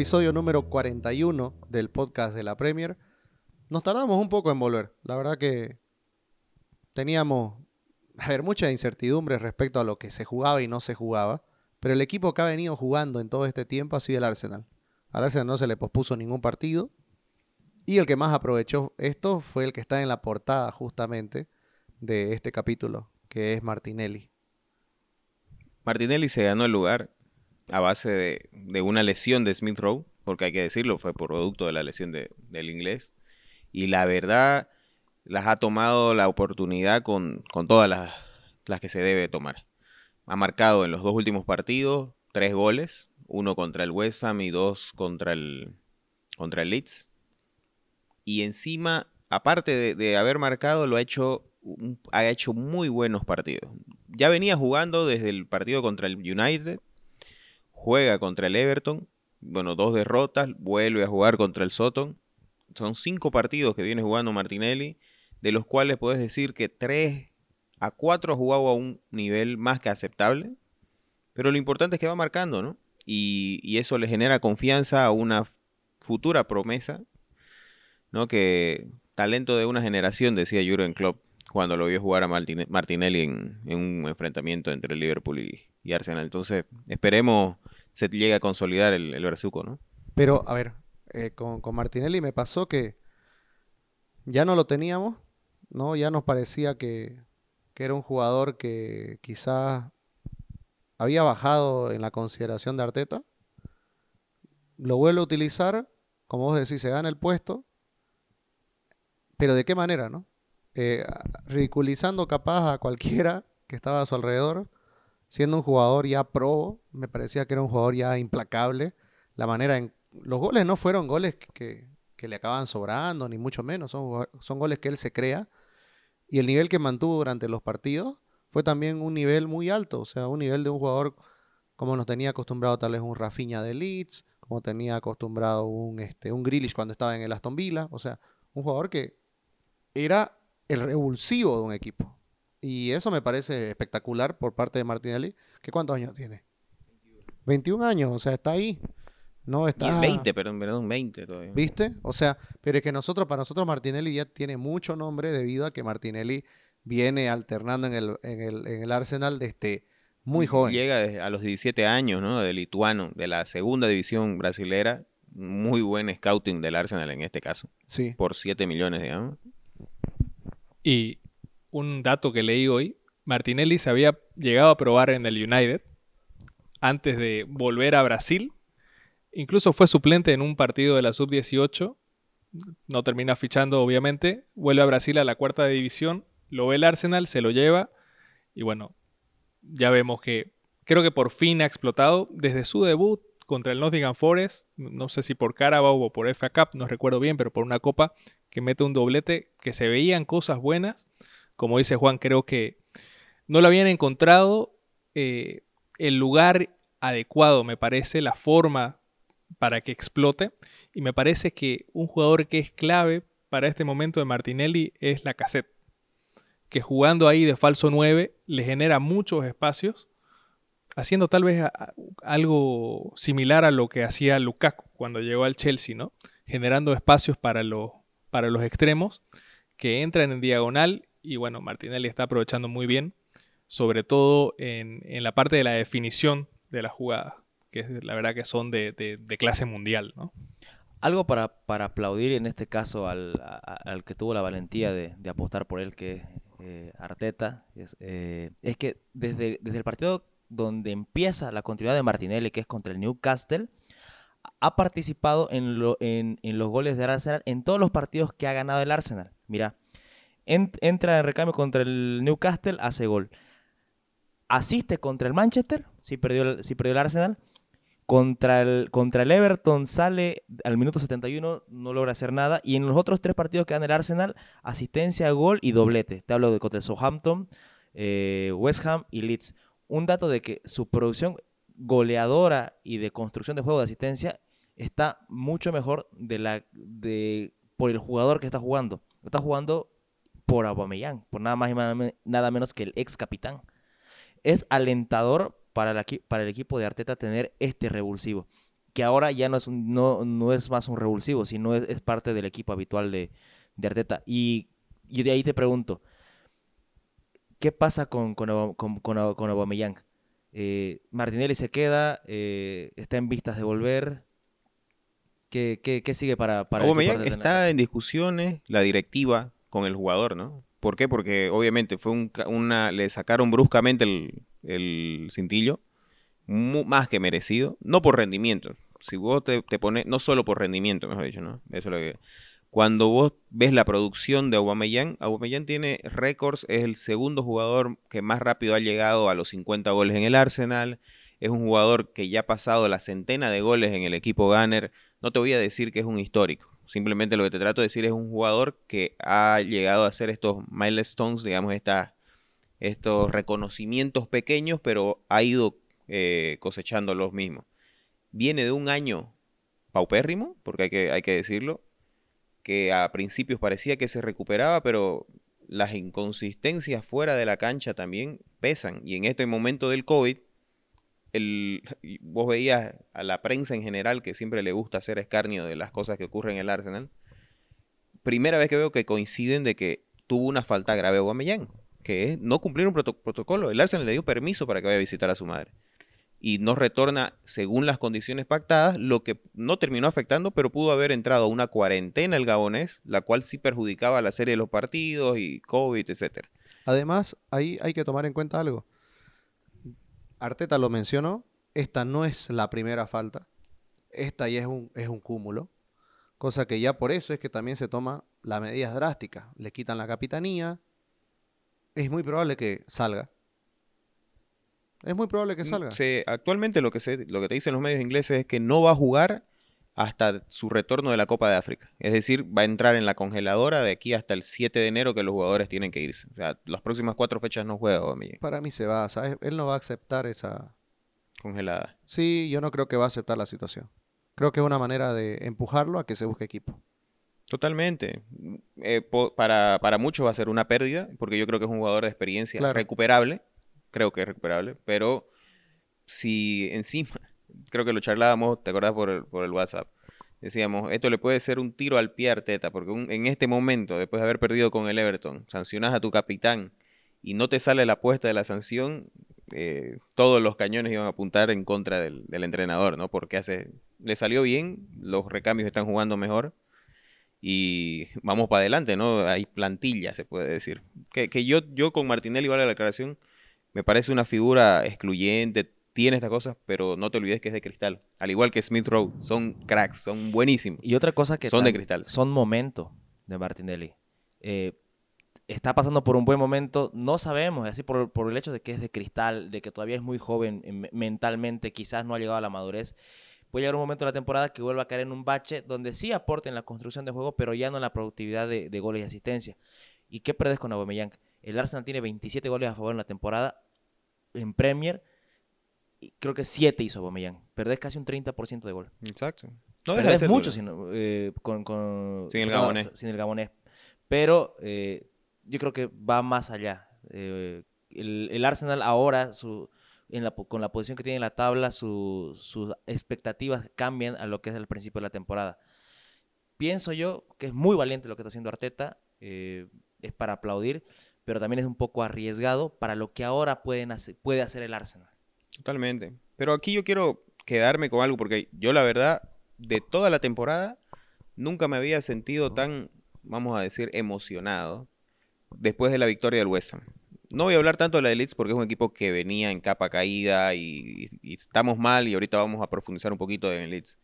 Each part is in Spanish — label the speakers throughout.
Speaker 1: Episodio número 41 del podcast de la Premier. Nos tardamos un poco en volver. La verdad que teníamos a ver, mucha incertidumbre respecto a lo que se jugaba y no se jugaba. Pero el equipo que ha venido jugando en todo este tiempo ha sido el Arsenal. Al Arsenal no se le pospuso ningún partido. Y el que más aprovechó esto fue el que está en la portada justamente de este capítulo, que es Martinelli.
Speaker 2: Martinelli se ganó el lugar a base de, una lesión de Smith Rowe, porque hay que decirlo, fue producto de la lesión del inglés. Y la verdad, las ha tomado la oportunidad con, todas las, las, que se debe tomar. Ha marcado en los dos últimos partidos tres goles, uno contra el West Ham y dos contra el, contra el Leeds. Y encima, aparte de, de haber marcado, lo ha hecho, ha hecho muy buenos partidos. Ya venía jugando desde el partido contra el United, juega contra el Everton, bueno, dos derrotas, vuelve a jugar contra el Soton. Son cinco partidos que viene jugando Martinelli, de los cuales puedes decir que tres a cuatro ha jugado a un nivel más que aceptable. Pero lo importante es que va marcando, ¿no? Y, eso le genera confianza a una futura promesa, ¿no? Que talento de una generación, decía Jurgen Klopp cuando lo vio jugar a Martinelli en, un enfrentamiento entre Liverpool y, Arsenal. Entonces, esperemos se llegue a consolidar el, el ¿no?
Speaker 1: Pero, a ver, eh, con, Martinelli me pasó que ya no lo teníamos, ¿no? Ya nos parecía que, que era un jugador que quizás había bajado en la consideración de Arteta. Lo vuelve a utilizar, como vos decís, se gana el puesto. Pero de qué manera, ¿no? Eh, ridiculizando capaz a cualquiera que estaba a su alrededor siendo un jugador ya pro, me parecía que era un jugador ya implacable. La manera en. Los goles no fueron goles que, le acaban sobrando, ni mucho menos. Son, goles que él se crea. Y el nivel que mantuvo durante los partidos fue también un nivel muy alto. O sea, un nivel de un jugador como nos tenía acostumbrado tal vez un Rafinha de Leeds, como tenía acostumbrado un, este, un Grealish cuando estaba en el Aston Villa. O sea, un jugador que era el revulsivo de un equipo. Y eso me parece espectacular por parte de Martinelli. ¿Qué cuántos años tiene? 21 años, o sea, está ahí. No está...
Speaker 2: 20, perdón, perdón, 20 todavía.
Speaker 1: ¿Viste? O sea, pero es que nosotros, para nosotros Martinelli ya tiene mucho nombre debido a que Martinelli viene alternando en el, en el, en el Arsenal desde muy joven.
Speaker 2: Llega a los 17 años, ¿no? De lituano, de la segunda división brasilera. Muy buen scouting del Arsenal en este caso.
Speaker 1: Sí.
Speaker 2: Por 7 millones, digamos.
Speaker 3: Y un dato que leí hoy, Martinelli se había llegado a probar en el United antes de volver a Brasil. Incluso fue suplente en un partido de la sub-18. No termina fichando, obviamente. Vuelve a Brasil a la cuarta división. Lo ve el Arsenal, se lo lleva. Y bueno, ya vemos que creo que por fin ha explotado. Desde su debut contra el Nottingham Forest, no sé si por Carabao o por FA Cup, no recuerdo bien, pero por una copa que mete un doblete, que se veían cosas buenas como dice Juan, creo que no lo habían encontrado eh, el lugar adecuado, me parece, la forma para que explote. Y me parece que un jugador que es clave para este momento de Martinelli es la cassette. Que jugando ahí de falso 9 le genera muchos espacios, haciendo tal vez algo similar a lo que hacía Lukaku cuando llegó al Chelsea, ¿no? Generando espacios para, para los extremos que entran en diagonal y bueno, Martinelli está aprovechando muy bien, sobre todo en, la parte de la definición de la jugada, que la verdad que son de, clase mundial, ¿no?
Speaker 4: Algo para, aplaudir en este caso al, que tuvo la valentía de, apostar por él, que es eh, Arteta, eh, es, que desde, desde el partido donde empieza la continuidad de Martinelli, que es contra el Newcastle, ha participado en, en, en, los goles de Arsenal en todos los partidos que ha ganado el Arsenal. Mira, entra en recambio contra el Newcastle, hace gol. Asiste contra el Manchester, si perdió el, perdió el Arsenal. Contra el, contra el Everton sale al minuto 71, no logra hacer nada. Y en los otros tres partidos que dan el Arsenal, asistencia, gol y doblete. Te hablo de contra el Southampton, eh, West Ham y Leeds. Un dato de que su producción goleadora y de construcción de juego de asistencia está mucho mejor de la, de, por el jugador que está jugando. Está jugando por Aubameyang, por nada más y nada menos que el ex capitán. Es alentador para, para el equipo de Arteta tener este revulsivo. que ahora ya no es, un- no, no es más un revulsivo, sino es, es parte del equipo habitual de, de Arteta. Y, y de ahí te pregunto, ¿qué pasa con, con, con, con, Au- con Aubameyang? Eh, Martinelli se queda, eh, está en vistas de volver. ¿Qué, qué, qué sigue para, para el equipo
Speaker 2: Aubameyang
Speaker 4: Arteta en
Speaker 2: está en discusiones la directiva con el jugador, ¿no? ¿Por qué? Porque obviamente fue un una le sacaron bruscamente el, el cintillo, más que merecido, no por rendimiento. Si vos te, te pones, no solo por rendimiento, mejor dicho, ¿no? Eso es lo que cuando vos ves la producción de Aubameyang, Aubameyang tiene récords, es el segundo jugador que más rápido ha llegado a los 50 goles en el Arsenal, es un jugador que ya ha pasado la centena de goles en el equipo Gunner. No te voy a decir que es un histórico, simplemente lo que te trato de decir es un jugador que ha llegado a hacer estos milestones, digamos, esta- estos reconocimientos pequeños, pero ha ido eh, cosechando los mismos. Viene de un año paupérrimo, porque hay que, hay que decirlo, que a principios parecía que se recuperaba, pero las inconsistencias fuera de la cancha también pesan. Y en este momento del COVID, el, vos veías a la prensa en general, que siempre le gusta hacer escarnio de las cosas que ocurren en el Arsenal, primera vez que veo que coinciden de que tuvo una falta grave a Aubameyang, que es no cumplir un proto- protocolo. El Arsenal le dio permiso para que vaya a visitar a su madre. Y no retorna según las condiciones pactadas, lo que no terminó afectando, pero pudo haber entrado una cuarentena el gabonés, la cual sí perjudicaba la serie de los partidos y COVID, etcétera.
Speaker 1: Además, ahí hay que tomar en cuenta algo. Arteta lo mencionó, esta no es la primera falta, esta ya es un, es un cúmulo, cosa que ya por eso es que también se toma las medidas drásticas. Le quitan la capitanía, es muy probable que salga. Es muy probable que salga.
Speaker 2: Se- actualmente lo que, se, lo que te dicen los medios ingleses es que no va a jugar hasta su retorno de la Copa de África. Es decir, va a entrar en la congeladora de aquí hasta el 7 de enero que los jugadores tienen que irse. O sea, las próximas cuatro fechas no juega Aubameyang,
Speaker 1: Para mí se va, ¿sabes? Él no va a aceptar esa...
Speaker 2: congelada.
Speaker 1: Sí, yo no creo que va a aceptar la situación. Creo que es una manera de empujarlo a que se busque equipo.
Speaker 2: Totalmente. Eh, para, para muchos va a ser una pérdida, porque yo creo que es un jugador de experiencia
Speaker 1: Claro.
Speaker 2: recuperable. Creo que es recuperable, pero si encima, creo que lo charlábamos, ¿te acordás por el, por el WhatsApp? Decíamos, esto le puede ser un tiro al pie a Arteta, porque un- en este momento, después de haber perdido con el Everton, sancionas a tu capitán y no te sale la apuesta de la sanción, eh, todos los cañones iban a apuntar en contra del, del entrenador, ¿no? Porque hace, le salió bien, los recambios están jugando mejor y vamos para adelante, ¿no? Hay plantilla, se puede decir. Que, que yo, yo con Martinelli, vale la declaración, me parece una figura excluyente, tiene estas cosas, pero no te olvides que es de cristal. Al igual que Smith Rowe, son cracks, son buenísimos.
Speaker 4: Y otra cosa que
Speaker 2: Son de cristal.
Speaker 4: Son momento de Martinelli. Eh, está pasando por un buen momento, no sabemos, así por, por el hecho de que es de cristal, de que todavía es muy joven me- mentalmente, quizás no ha llegado a la madurez. Puede llegar un momento de la temporada que vuelva a caer en un bache donde sí aporte en la construcción de juego, pero ya no en la productividad de, de goles y asistencia. ¿Y qué perdes con Aubameyang? El Arsenal tiene 27 goles a favor en la temporada en Premier. Creo que 7 hizo Aubameyang. Perdés casi un 30% de gol.
Speaker 2: Exacto. No deja de
Speaker 4: Perdés mucho sin, eh, con, con-
Speaker 2: Sin el Gabonés.
Speaker 4: sin el Gabonés. Pero eh, yo creo que va más allá. Eh, el, el Arsenal ahora, su, en la po- con la posición que tiene en la tabla, su- sus expectativas cambian a lo que es el principio de la temporada. Pienso yo que es muy valiente lo que está haciendo Arteta. es para aplaudir, pero también es un poco arriesgado para lo que ahora pueden hacer, puede hacer el Arsenal.
Speaker 2: Totalmente. Pero aquí yo quiero quedarme con algo, porque yo la verdad, de toda la temporada, nunca me había sentido tan, vamos a decir, emocionado después de la victoria del West Ham. No voy a hablar tanto de la de Leeds porque es un equipo que venía en capa caída y, y estamos mal y ahorita vamos a profundizar un poquito en el Leeds.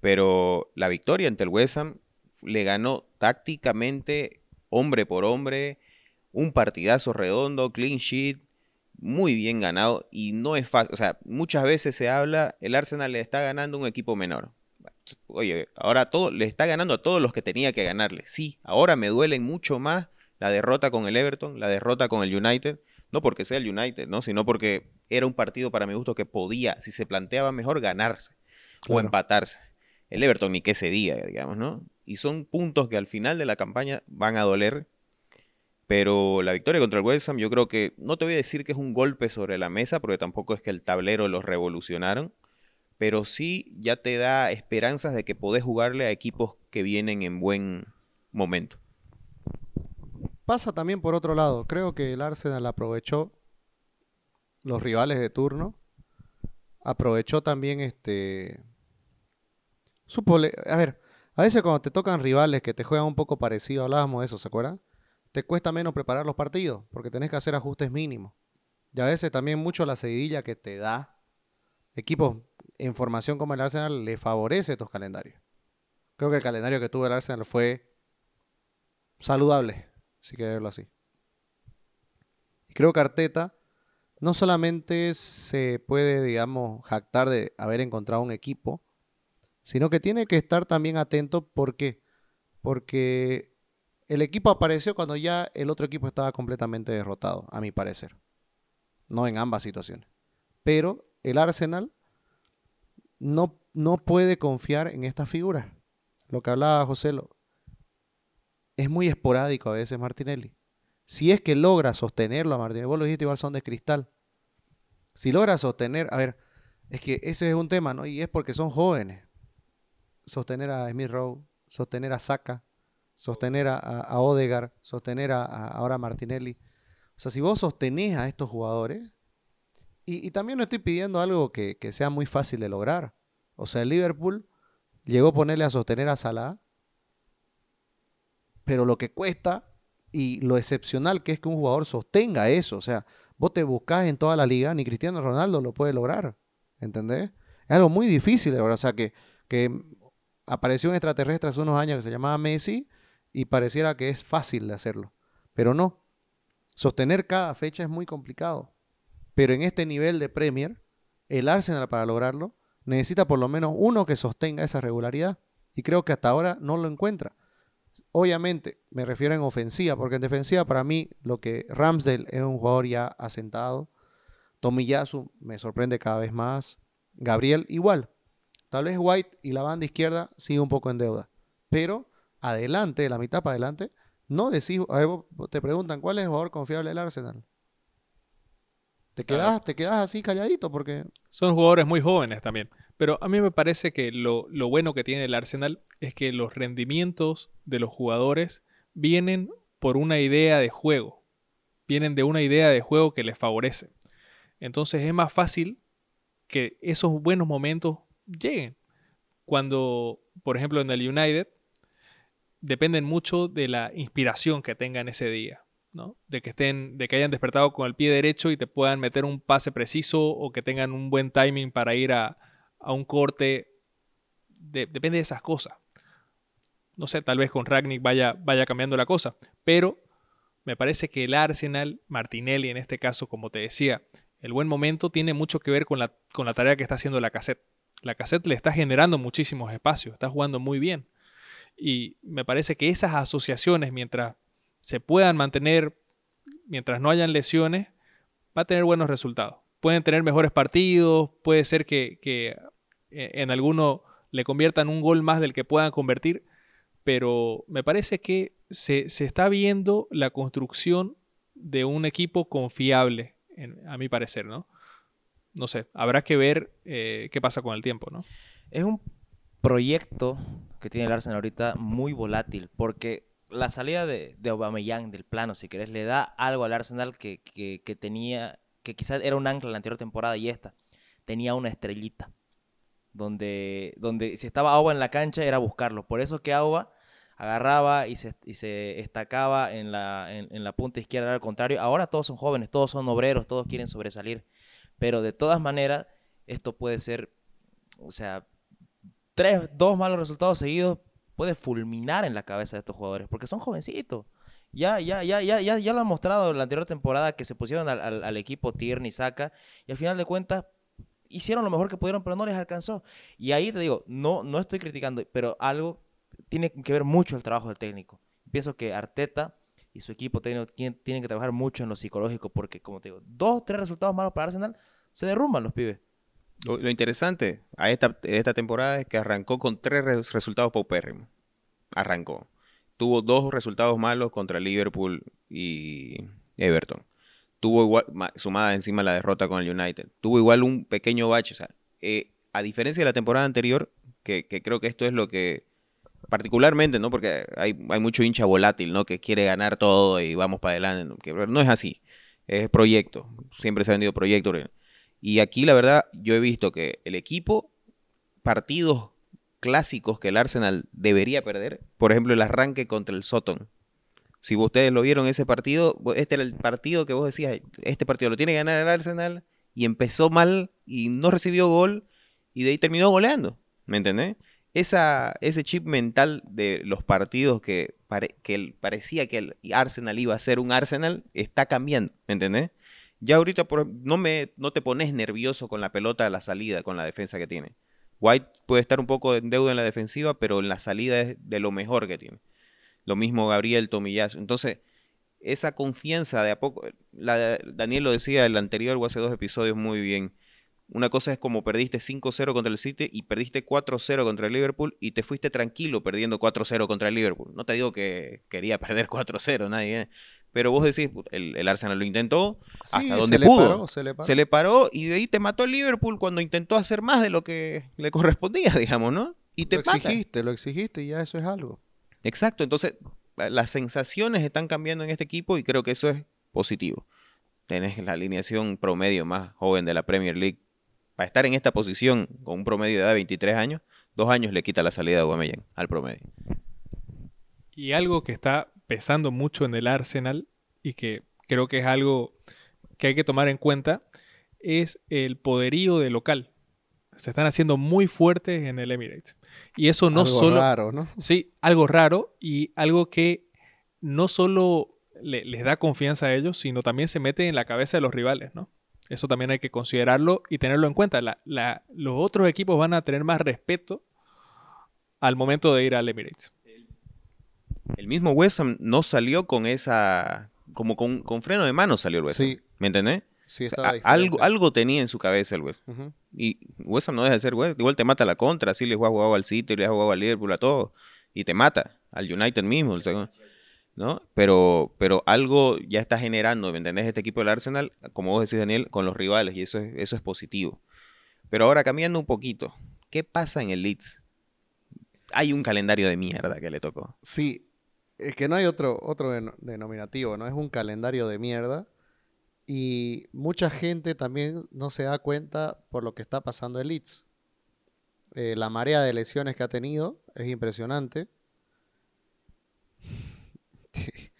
Speaker 2: Pero la victoria ante el West Ham le ganó tácticamente, hombre por hombre, un partidazo redondo, clean sheet, muy bien ganado y no es fácil. O sea, muchas veces se habla, el Arsenal le está ganando a un equipo menor. Oye, ahora todo, le está ganando a todos los que tenía que ganarle. Sí, ahora me duelen mucho más la derrota con el Everton, la derrota con el United. No porque sea el United, ¿no? Sino porque era un partido para mi gusto que podía, si se planteaba mejor, ganarse o empatarse. El Everton ni que ese día, digamos, ¿no? Y son puntos que al final de la campaña van a doler pero la victoria contra el West Ham, yo creo que, no te voy a decir que es un golpe sobre la mesa, porque tampoco es que el tablero los revolucionaron, pero sí ya te da esperanzas de que podés jugarle a equipos que vienen en buen momento.
Speaker 1: Pasa también por otro lado. Creo que el Arsenal aprovechó los rivales de turno. Aprovechó también este. A ver, a veces cuando te tocan rivales que te juegan un poco parecido, hablábamos de eso, ¿se acuerdan? Te cuesta menos preparar los partidos porque tenés que hacer ajustes mínimos. Y a veces también mucho la seguidilla que te da equipos en formación como el Arsenal le favorece estos calendarios. Creo que el calendario que tuvo el Arsenal fue saludable, si quieres verlo así. Y creo que Arteta no solamente se puede, digamos, jactar de haber encontrado un equipo, sino que tiene que estar también atento. ¿Por qué? Porque el equipo apareció cuando ya el otro equipo estaba completamente derrotado, a mi parecer. No en ambas situaciones. Pero el Arsenal no, no puede confiar en estas figuras. Lo que hablaba José, lo, es muy esporádico a veces Martinelli. Si es que logra sostenerlo a Martinelli, vos lo dijiste igual son de cristal. Si logra sostener, a ver, es que ese es un tema, ¿no? Y es porque son jóvenes. Sostener a Smith Rowe, sostener a Saka, sostener a, a, Odegaard, sostener a, ahora a Martinelli. O sea, si vos sostenés a estos jugadores, y, y también no estoy pidiendo algo que, que sea muy fácil de lograr. O sea, el Liverpool llegó a ponerle a sostener a Salah, pero lo que cuesta y lo excepcional que es que un jugador sostenga eso. O sea, vos te buscás en toda la liga, ni Cristiano Ronaldo lo puede lograr. ¿Entendés? Es algo muy difícil de lograr. O sea, que, que apareció un extraterrestre hace unos años que se llamaba Messi y pareciera que es fácil de hacerlo. Pero no. Sostener cada fecha es muy complicado. Pero en este nivel de Premier, el Arsenal para lograrlo necesita por lo menos uno que sostenga esa regularidad. Y creo que hasta ahora no lo encuentra. Obviamente, me refiero en ofensiva, porque en defensiva para mí lo que Ramsdale es un jugador ya asentado. Tomiyasu me sorprende cada vez más. Gabriel igual. Tal vez White y la banda izquierda sigue un poco en deuda. Pero adelante, de la mitad para adelante, no decís, a ver, te preguntan cuál es el jugador confiable del Arsenal. Te
Speaker 3: Claro.
Speaker 1: quedas, te quedas así calladito porque
Speaker 3: Son jugadores muy jóvenes también. Pero a mí me parece que lo, lo bueno que tiene el Arsenal es que los rendimientos de los jugadores vienen por una idea de juego. Vienen de una idea de juego que les favorece. Entonces es más fácil que esos buenos momentos lleguen. Cuando, por ejemplo, en el United, dependen mucho de la inspiración que tengan ese día. ¿no? De que estén, de que hayan despertado con el pie derecho y te puedan meter un pase preciso o que tengan un buen timing para ir a, a un corte. De- depende de esas cosas. No sé, tal vez con Ragnick vaya, vaya cambiando la cosa. Pero me parece que el Arsenal, Martinelli en este caso, como te decía, el buen momento tiene mucho que ver con la, con la tarea que está haciendo la cassette. La cassette le está generando muchísimos espacios, está jugando muy bien. Y me parece que esas asociaciones, mientras se puedan mantener, mientras no hayan lesiones, va a tener buenos resultados. Pueden tener mejores partidos, puede ser que, que eh, en alguno le conviertan un gol más del que puedan convertir, pero me parece que se, se está viendo la construcción de un equipo confiable, a mi parecer, ¿no? No sé, habrá que ver eh, qué pasa con el tiempo, ¿no?
Speaker 4: Es un proyecto que tiene el Arsenal ahorita muy volátil, porque la salida de, de Aubameyang del plano, si querés, le da algo al Arsenal que, que, tenía, que quizás era un ancla la anterior temporada y esta, tenía una estrellita, donde, donde si estaba Auba en la cancha era buscarlo. Por eso que Auba agarraba y se, y se destacaba en la, en, en la punta izquierda al contrario. Ahora todos son jóvenes, todos son obreros, todos quieren sobresalir. Pero de todas maneras, esto puede ser, o sea, tres, dos malos resultados seguidos puede fulminar en la cabeza de estos jugadores, porque son jovencitos. Ya, ya, ya, ya, ya, ya lo han mostrado en la anterior temporada que se pusieron al, al- al equipo Tierney, Saca, y al final de cuentas hicieron lo mejor que pudieron, pero no les alcanzó. Y ahí te digo, no, no estoy criticando, pero algo tiene que ver mucho el trabajo del técnico. Pienso que Arteta y su equipo técnico tienen, tienen que trabajar mucho en lo psicológico, porque como te digo, dos, tres resultados malos para Arsenal, se derrumban los pibes.
Speaker 2: Lo, interesante a esta, esta temporada es que arrancó con tres res- resultados paupérrimos. Arrancó. Tuvo dos resultados malos contra Liverpool y Everton. Tuvo igual, ma- sumada encima la derrota con el United. Tuvo igual un pequeño bache. O sea, eh, a diferencia de la temporada anterior, que, que creo que esto es lo que particularmente, ¿no? Porque hay, hay mucho hincha volátil, ¿no? Que quiere ganar todo y vamos para adelante. ¿no? Que no es así. Es proyecto. Siempre se ha vendido proyecto. Y aquí, la verdad, yo he visto que el equipo, partidos clásicos que el Arsenal debería perder, por ejemplo, el arranque contra el Soton. Si ustedes lo vieron ese partido, este era el partido que vos decías, este partido lo tiene que ganar el Arsenal y empezó mal y no recibió gol y de ahí terminó goleando. ¿Me entendés? Esa, ese chip mental de los partidos que, que parecía que el Arsenal iba a ser un Arsenal está cambiando. ¿Me entendés? Ya ahorita no, me, no te pones nervioso con la pelota a la salida, con la defensa que tiene. White puede estar un poco en deuda en la defensiva, pero en la salida es de lo mejor que tiene. Lo mismo Gabriel Tomillazo. Entonces, esa confianza de a poco, Daniel lo decía el anterior o hace dos episodios muy bien. Una cosa es como perdiste 5-0 contra el City y perdiste 4-0 contra el Liverpool y te fuiste tranquilo perdiendo 4-0 contra el Liverpool. No te digo que quería perder 4-0, nadie. Pero vos decís, el, Arsenal lo intentó hasta donde pudo. se, le se, le paró. y de ahí te mató el Liverpool cuando intentó hacer más de lo que le correspondía, digamos, ¿no? Y te
Speaker 1: lo exigiste, lo exigiste y ya eso es algo.
Speaker 2: Exacto, entonces las sensaciones están cambiando en este equipo y creo que eso es positivo. Tenés la alineación promedio más joven de la Premier League para estar en esta posición con un promedio de edad de 23 años, dos años le quita la salida de Aubameyang al promedio.
Speaker 3: Y algo que está pesando mucho en el Arsenal y que creo que es algo que hay que tomar en cuenta es el poderío de local. Se están haciendo muy fuertes en el Emirates. Y eso no
Speaker 1: algo
Speaker 3: solo...
Speaker 1: raro, ¿no?
Speaker 3: Sí, algo raro y algo que no solo les da confianza a ellos, sino también se mete en la cabeza de los rivales, ¿no? Eso también hay que considerarlo y tenerlo en cuenta. los otros equipos van a tener más respeto al momento de ir al Emirates.
Speaker 2: El mismo West Ham no salió con esa. Como con, freno de mano salió el West Ham. ¿Me entendés?
Speaker 1: Sí, estaba
Speaker 2: algo, algo tenía en su cabeza el West Ham. Y West Ham no deja de ser West Igual te mata la contra. Así le has jugado al City, le has jugado al Liverpool, a todo. Y te mata. Al United mismo. El segundo. ¿no? Pero, pero algo ya está generando, ¿me entendés? Este equipo del Arsenal, como vos decís, Daniel, con los rivales, y eso es, eso es positivo. Pero ahora, cambiando un poquito, ¿qué pasa en el Leeds? Hay un calendario de mierda que le tocó.
Speaker 1: Sí, es que no hay otro, otro denominativo, ¿no? Es un calendario de mierda. Y mucha gente también no se da cuenta por lo que está pasando el Leeds. Eh, la marea de lesiones que ha tenido es impresionante.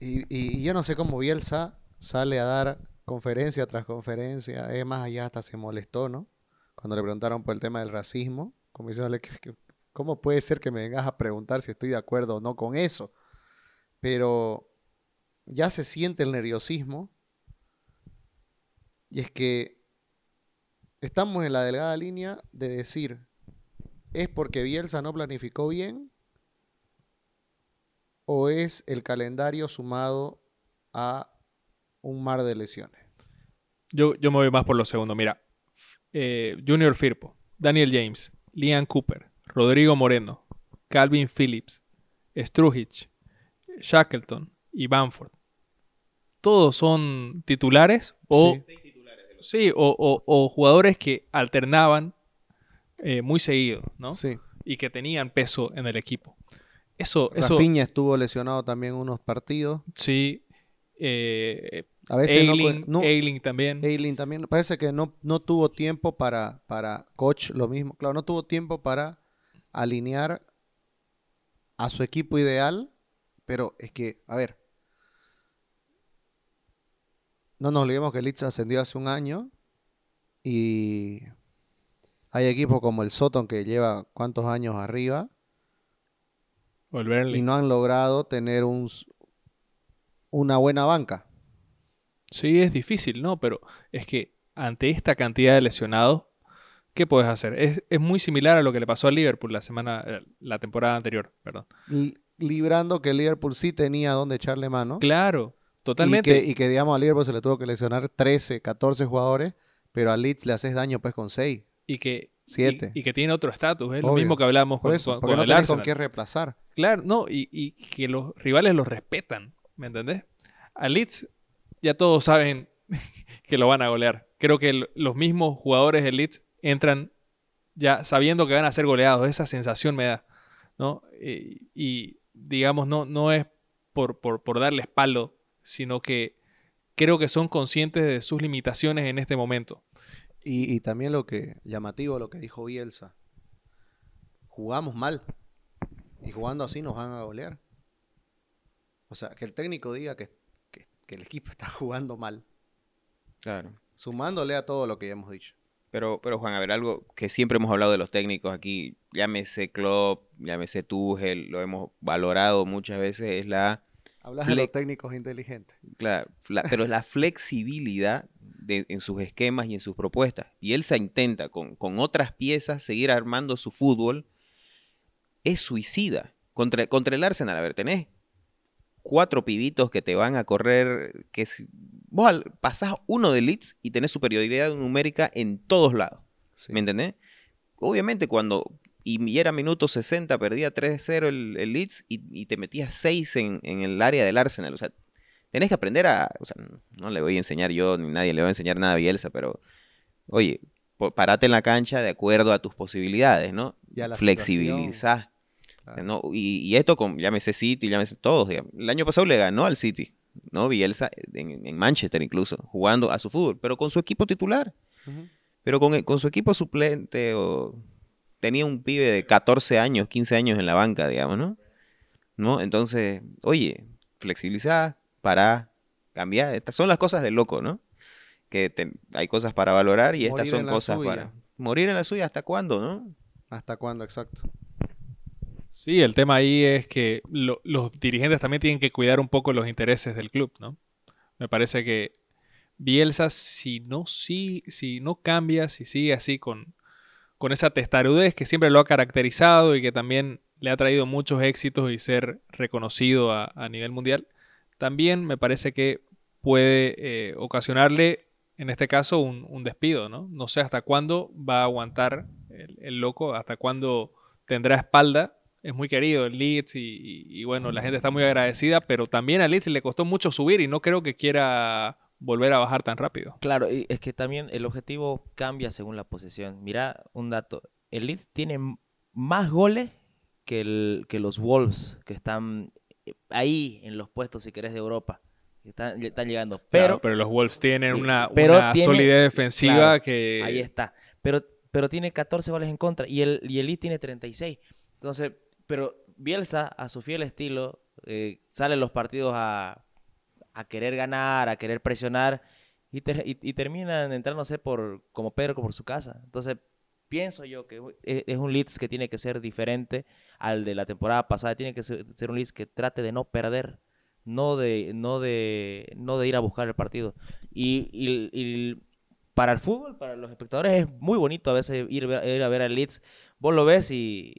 Speaker 1: y, yo no sé cómo Bielsa sale a dar conferencia tras conferencia. Es más allá, hasta se molestó, ¿no? Cuando le preguntaron por el tema del racismo, como que, ¿cómo puede ser que me vengas a preguntar si estoy de acuerdo o no con eso? Pero ya se siente el nerviosismo. Y es que estamos en la delgada línea de decir, ¿es porque Bielsa no planificó bien? o es el calendario sumado a un mar de lesiones?
Speaker 3: Yo, yo me voy más por lo segundo. Mira, eh, Junior Firpo, Daniel James, Liam Cooper, Rodrigo Moreno, Calvin Phillips, Struhich, Shackleton y Banford. Todos son titulares o, sí. o, jugadores que alternaban eh, muy seguido, ¿no?
Speaker 1: Sí.
Speaker 3: Y que tenían peso en el equipo. Eso,
Speaker 1: Rafinha estuvo lesionado también unos partidos.
Speaker 3: Sí. Eh,
Speaker 1: a veces
Speaker 3: no, también.
Speaker 1: Ailing también. Parece que no, no tuvo tiempo para, para coach lo mismo. Claro, no tuvo tiempo para alinear a su equipo ideal. Pero es que, a ver. No nos olvidemos que Leeds ascendió hace un año. Y hay equipos como el Soton que lleva cuántos años arriba y no han logrado tener un, una buena banca.
Speaker 3: Sí, es difícil, ¿no? Pero es que ante esta cantidad de lesionados, ¿qué puedes hacer? Es, muy similar a lo que le pasó a Liverpool la semana, eh, la temporada anterior, perdón.
Speaker 1: librando que Liverpool sí tenía donde echarle mano.
Speaker 3: Claro, totalmente.
Speaker 1: Y que, digamos, a Liverpool se le tuvo que lesionar 13, 14 jugadores, pero a Leeds le haces daño pues con 6.
Speaker 3: Y que
Speaker 1: Siete.
Speaker 3: Y, que tiene otro estatus, es lo mismo que hablamos
Speaker 1: con, eso, porque no tenés con qué reemplazar.
Speaker 3: Claro, no, y, que los rivales los respetan, ¿me entendés? A Leeds ya todos saben que lo van a golear. Creo que los mismos jugadores de Leeds entran ya sabiendo que van a ser goleados. Esa sensación me da. ¿no? Y digamos, no, no es por, por, por darles palo, sino que creo que son conscientes de sus limitaciones en este momento.
Speaker 1: Y, y también lo que, llamativo lo que dijo Bielsa. Jugamos mal. Y jugando así nos van a golear. O sea, que el técnico diga que, que- que el equipo está jugando mal.
Speaker 2: Claro.
Speaker 1: Sumándole a todo lo que ya hemos dicho.
Speaker 2: Pero, pero Juan, a ver, algo que siempre hemos hablado de los técnicos aquí, llámese Klopp, llámese Tuchel, lo hemos valorado muchas veces, es la,
Speaker 1: Hablas de los técnicos inteligentes.
Speaker 2: la- la- pero es la flexibilidad de- en sus esquemas y en sus propuestas. Y él se intenta con, con otras piezas seguir armando su fútbol. Es suicida. Contra, contra el Arsenal, a ver, tenés cuatro pibitos que te van a correr, que si, vos pasás uno de Leeds y tenés superioridad numérica en todos lados.
Speaker 1: Sí.
Speaker 2: ¿Me entendés? Obviamente cuando y era minuto 60, perdía 3-0 el, el Leeds y, y te metías 6 en, en el área del Arsenal. O sea, tenés que aprender a... O sea, no le voy a enseñar yo, ni nadie le va a enseñar nada a Bielsa, pero... Oye, parate en la cancha de acuerdo a tus posibilidades, ¿no? Flexibilizar.
Speaker 1: Claro.
Speaker 2: ¿no? Y, y esto con, llámese City, llámese todos. digamos. El año pasado le ganó al City, ¿no? Bielsa en, en Manchester incluso, jugando a su fútbol, pero con su equipo titular. Pero con, con su equipo suplente o tenía un pibe de 14 años, 15 años en la banca, digamos, ¿no? ¿No? Entonces, oye, flexibilizar, parar, cambiar. Estas son las cosas del loco, ¿no? Que te- hay cosas para valorar y estas son cosas
Speaker 1: suya.
Speaker 2: para... Morir en la suya, ¿hasta cuándo, no?
Speaker 1: ¿Hasta cuándo? Exacto.
Speaker 3: Sí, el tema ahí es que lo- los dirigentes también tienen que cuidar un poco los intereses del club, ¿no? Me parece que Bielsa, si no, si, si no cambia, si sigue así con, con esa testarudez que siempre lo ha caracterizado y que también le ha traído muchos éxitos y ser reconocido a, a nivel mundial, también me parece que puede eh, ocasionarle, en este caso, un, un despido, ¿no? No sé hasta cuándo va a aguantar el, el loco, hasta cuándo tendrá espalda. Es muy querido el Leeds y, y- y bueno, la gente está muy agradecida, pero también a Leeds le costó mucho subir y no creo que quiera volver a bajar tan rápido.
Speaker 4: Claro, y es que también el objetivo cambia según la posición. Mira un dato. El Leeds tiene más goles que, el- que los Wolves, que están eh, ahí en los puestos, si querés, de Europa. Están, están llegando. Pero,
Speaker 3: Claro, pero los Wolves tienen una,
Speaker 4: pero
Speaker 3: una
Speaker 4: tiene-
Speaker 3: solidez defensiva
Speaker 4: claro,
Speaker 3: que...
Speaker 4: ahí está. Pero, pero tiene 14 goles en contra y el, y el Leeds tiene 36. Entonces, pero Bielsa, a su fiel estilo, eh, sale los partidos a, a querer ganar, a querer presionar y, ter- y, y terminan entrándose por, como Pedro por su casa. Entonces, pienso yo que es, es un Leeds que tiene que ser diferente al de la temporada pasada. Tiene que ser, un Leeds que trate de no perder, no de, no de, no de ir a buscar el partido. Y para el fútbol, para los espectadores, es muy bonito a veces ir, a ver al Leeds. Vos lo ves y,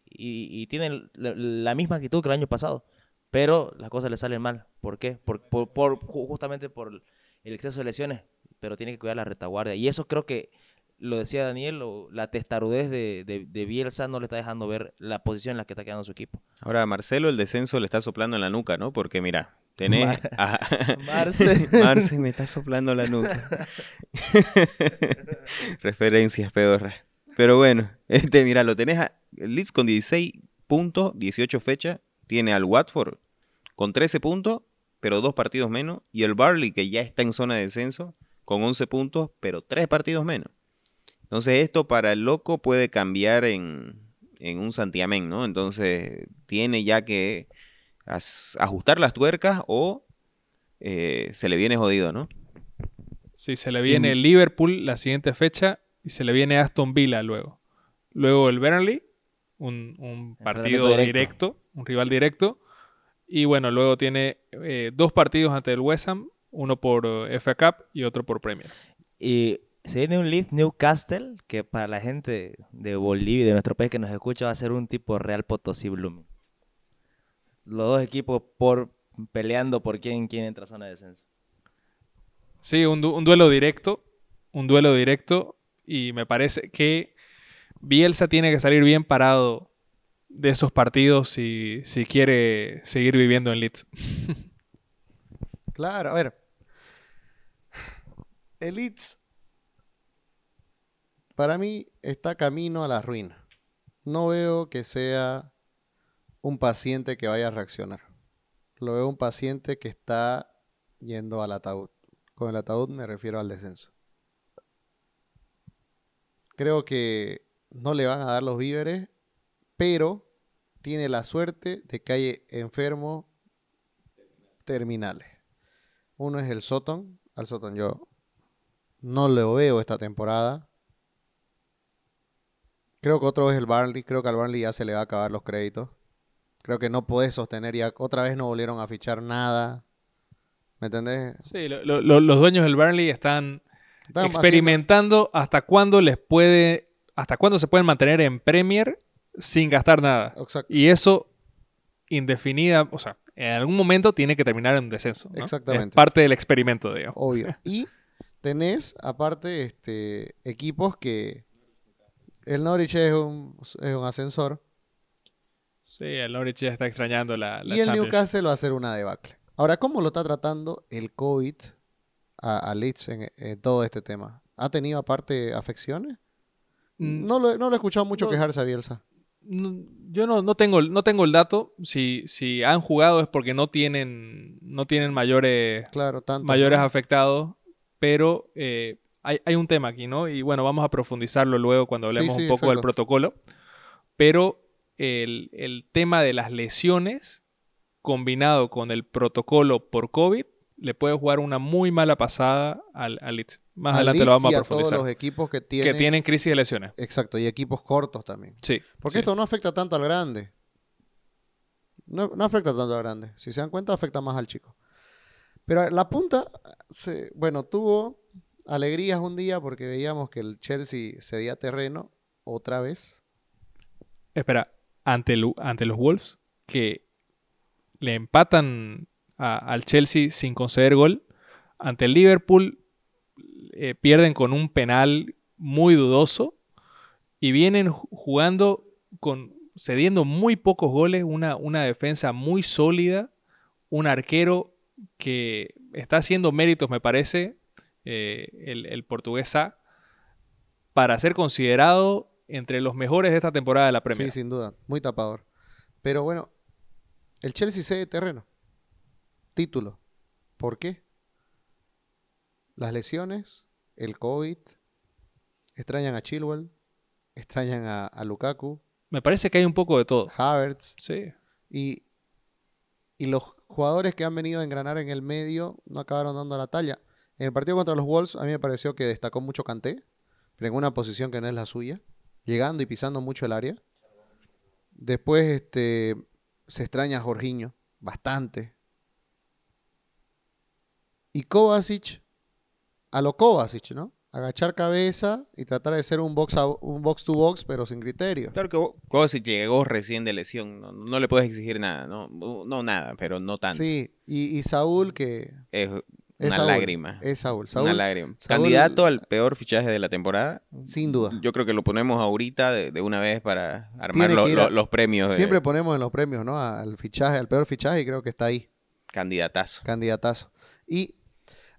Speaker 4: tienen la, misma actitud que el año pasado. Pero las cosas le salen mal. ¿Por qué? Por, por- por- ju- justamente por el exceso de lesiones. Pero tiene que cuidar la retaguardia. Y eso creo que, lo decía Daniel, la testarudez de, de, de Bielsa no le está dejando ver la posición en la que está quedando su equipo.
Speaker 2: Ahora, Marcelo el descenso le está soplando en la nuca, ¿no? Porque mira, tenés...
Speaker 4: Mar-
Speaker 2: a-
Speaker 1: Marce.
Speaker 2: Marce me está soplando la nuca. Referencias pedorras. Pero bueno, este, mira, lo tenés a Leeds con 16 puntos, 18 fechas. Tiene al Watford con 13 puntos, pero dos partidos menos. Y el Barley, que ya está en zona de descenso, con 11 puntos, pero tres partidos menos. Entonces esto para el loco puede cambiar en, en un santiamén, ¿no? Entonces tiene ya que ajustar las tuercas o eh, se le viene jodido, ¿no?
Speaker 3: Sí, se le viene Liverpool la siguiente fecha y se le viene Aston Villa luego. Luego el Burnley, un, un partido directo.
Speaker 4: directo.
Speaker 3: un rival directo. Y bueno, luego tiene eh, dos partidos ante el West Ham, uno por eh, FA Cup y otro por Premier.
Speaker 4: Y se viene un Leeds Newcastle que para la gente de Bolivia, de nuestro país que nos escucha, va a ser un tipo Real Potosí Blooming. Los dos equipos por peleando por quién, quién entra a zona de descenso.
Speaker 3: Sí, un, du- un duelo directo, un duelo directo y me parece que Bielsa tiene que salir bien parado de esos partidos si, si quiere seguir viviendo en Leeds.
Speaker 1: Claro, a ver. El Leeds para mí está camino a la ruina. No veo que sea un paciente que vaya a reaccionar. Lo veo un paciente que está yendo al ataúd. Con el ataúd me refiero al descenso. Creo que no le van a dar los víveres, pero tiene la suerte de que hay enfermos terminales. Uno es el Soton. Al Soton yo no lo veo esta temporada. Creo que otro es el Barnley. Creo que al Barnley ya se le va a acabar los créditos. Creo que no puede sostener ya. Otra vez no volvieron a fichar nada. ¿Me entendés?
Speaker 3: Sí, lo- lo- lo- los dueños del Burnley están
Speaker 1: Están
Speaker 3: experimentando hasta cuándo les puede, hasta cuándo se pueden mantener en Premier sin gastar nada.
Speaker 1: Exacto.
Speaker 3: Y eso indefinida, o sea, en algún momento tiene que terminar en descenso. ¿no?
Speaker 1: Exactamente.
Speaker 3: Es parte del experimento, digamos.
Speaker 1: Obvio. Y tenés, aparte, este, equipos que. El Norwich es un, es un ascensor.
Speaker 3: Sí, el Norwich ya está extrañando la, la
Speaker 1: y el
Speaker 3: Champions.
Speaker 1: Newcastle va a ser una debacle. Ahora, ¿cómo lo está tratando el COVID a, a Leeds en, en todo este tema? ¿Ha tenido aparte afecciones?
Speaker 3: Mm,
Speaker 1: No lo, no lo he escuchado mucho
Speaker 3: no.
Speaker 1: quejarse a Bielsa.
Speaker 3: no- yo no, no tengo, el- no tengo el dato. Si, si han jugado es porque no tienen, no tienen mayores,
Speaker 1: Claro, tanto.
Speaker 3: mayores afectados, pero eh, hay, hay un tema aquí, ¿no? Y bueno, vamos a profundizarlo luego cuando hablemos
Speaker 1: sí,
Speaker 3: un poco del protocolo. Pero el, el tema de las lesiones combinado con el protocolo por COVID le puede jugar una muy mala pasada al, al Leeds. Más
Speaker 1: A
Speaker 3: adelante lo
Speaker 1: Leeds
Speaker 3: vamos
Speaker 1: y
Speaker 3: a
Speaker 1: a todos
Speaker 3: profundizar.
Speaker 1: los equipos que
Speaker 3: Que
Speaker 1: tienen.
Speaker 3: tienen crisis de lesiones.
Speaker 1: Exacto, y equipos cortos también.
Speaker 3: Sí.
Speaker 1: Porque
Speaker 3: sí.
Speaker 1: esto no afecta tanto al grande. No, no afecta tanto al grande. Si se dan cuenta, afecta más al chico. Pero la punta, se- bueno, tuvo alegrías un día porque veíamos que el Chelsea cedía terreno otra vez.
Speaker 3: Espera, ante, los Wolves, que le empatan al Chelsea sin conceder gol. Ante el Liverpool, eh, pierden con un penal muy dudoso. Y vienen ju- jugando con. cediendo muy pocos goles, una, una defensa muy sólida, un arquero que está haciendo méritos, me parece, eh, el, el portugués Sa, para ser considerado entre los mejores de esta temporada de la Premier.
Speaker 1: Sí, sin duda. Muy tapador. Pero bueno, el Chelsea cede terreno. Título. ¿Por qué? Las lesiones, el COVID, extrañan a Chilwell, extrañan a, a Lukaku,
Speaker 3: Me parece que hay un poco de todo.
Speaker 1: Havertz,
Speaker 3: Sí.
Speaker 1: y, y los jugadores que han venido a engranar en el medio no acabaron dando la talla. En el partido contra los Wolves a mí me pareció que destacó mucho Kanté, pero en una posición que no es la suya, llegando y pisando mucho el área. Después este, se extraña a Jorginho, bastante. Y Kovacic, a lo Kovacic, ¿no? Agachar cabeza y tratar de ser un box, a- un box to box, pero sin criterio.
Speaker 2: Claro que Kovacic llegó recién de lesión, no, no le puedes exigir nada, no, no nada, pero no tanto.
Speaker 1: Sí, y, y Saúl que
Speaker 2: Es
Speaker 1: Es
Speaker 2: una
Speaker 1: Saúl.
Speaker 2: lágrima.
Speaker 1: es Saúl.
Speaker 2: una
Speaker 1: Saúl,
Speaker 2: lágrima.
Speaker 1: Saúl-
Speaker 2: Candidato al peor fichaje de la temporada.
Speaker 1: sin duda.
Speaker 2: Yo creo que lo ponemos ahorita de, de una vez para armar lo- lo-
Speaker 1: a-
Speaker 2: los premios de
Speaker 1: Siempre ponemos en los premios, ¿no? Al fichaje, al peor fichaje, y creo que está ahí,
Speaker 2: candidatazo.
Speaker 1: candidatazo. Y,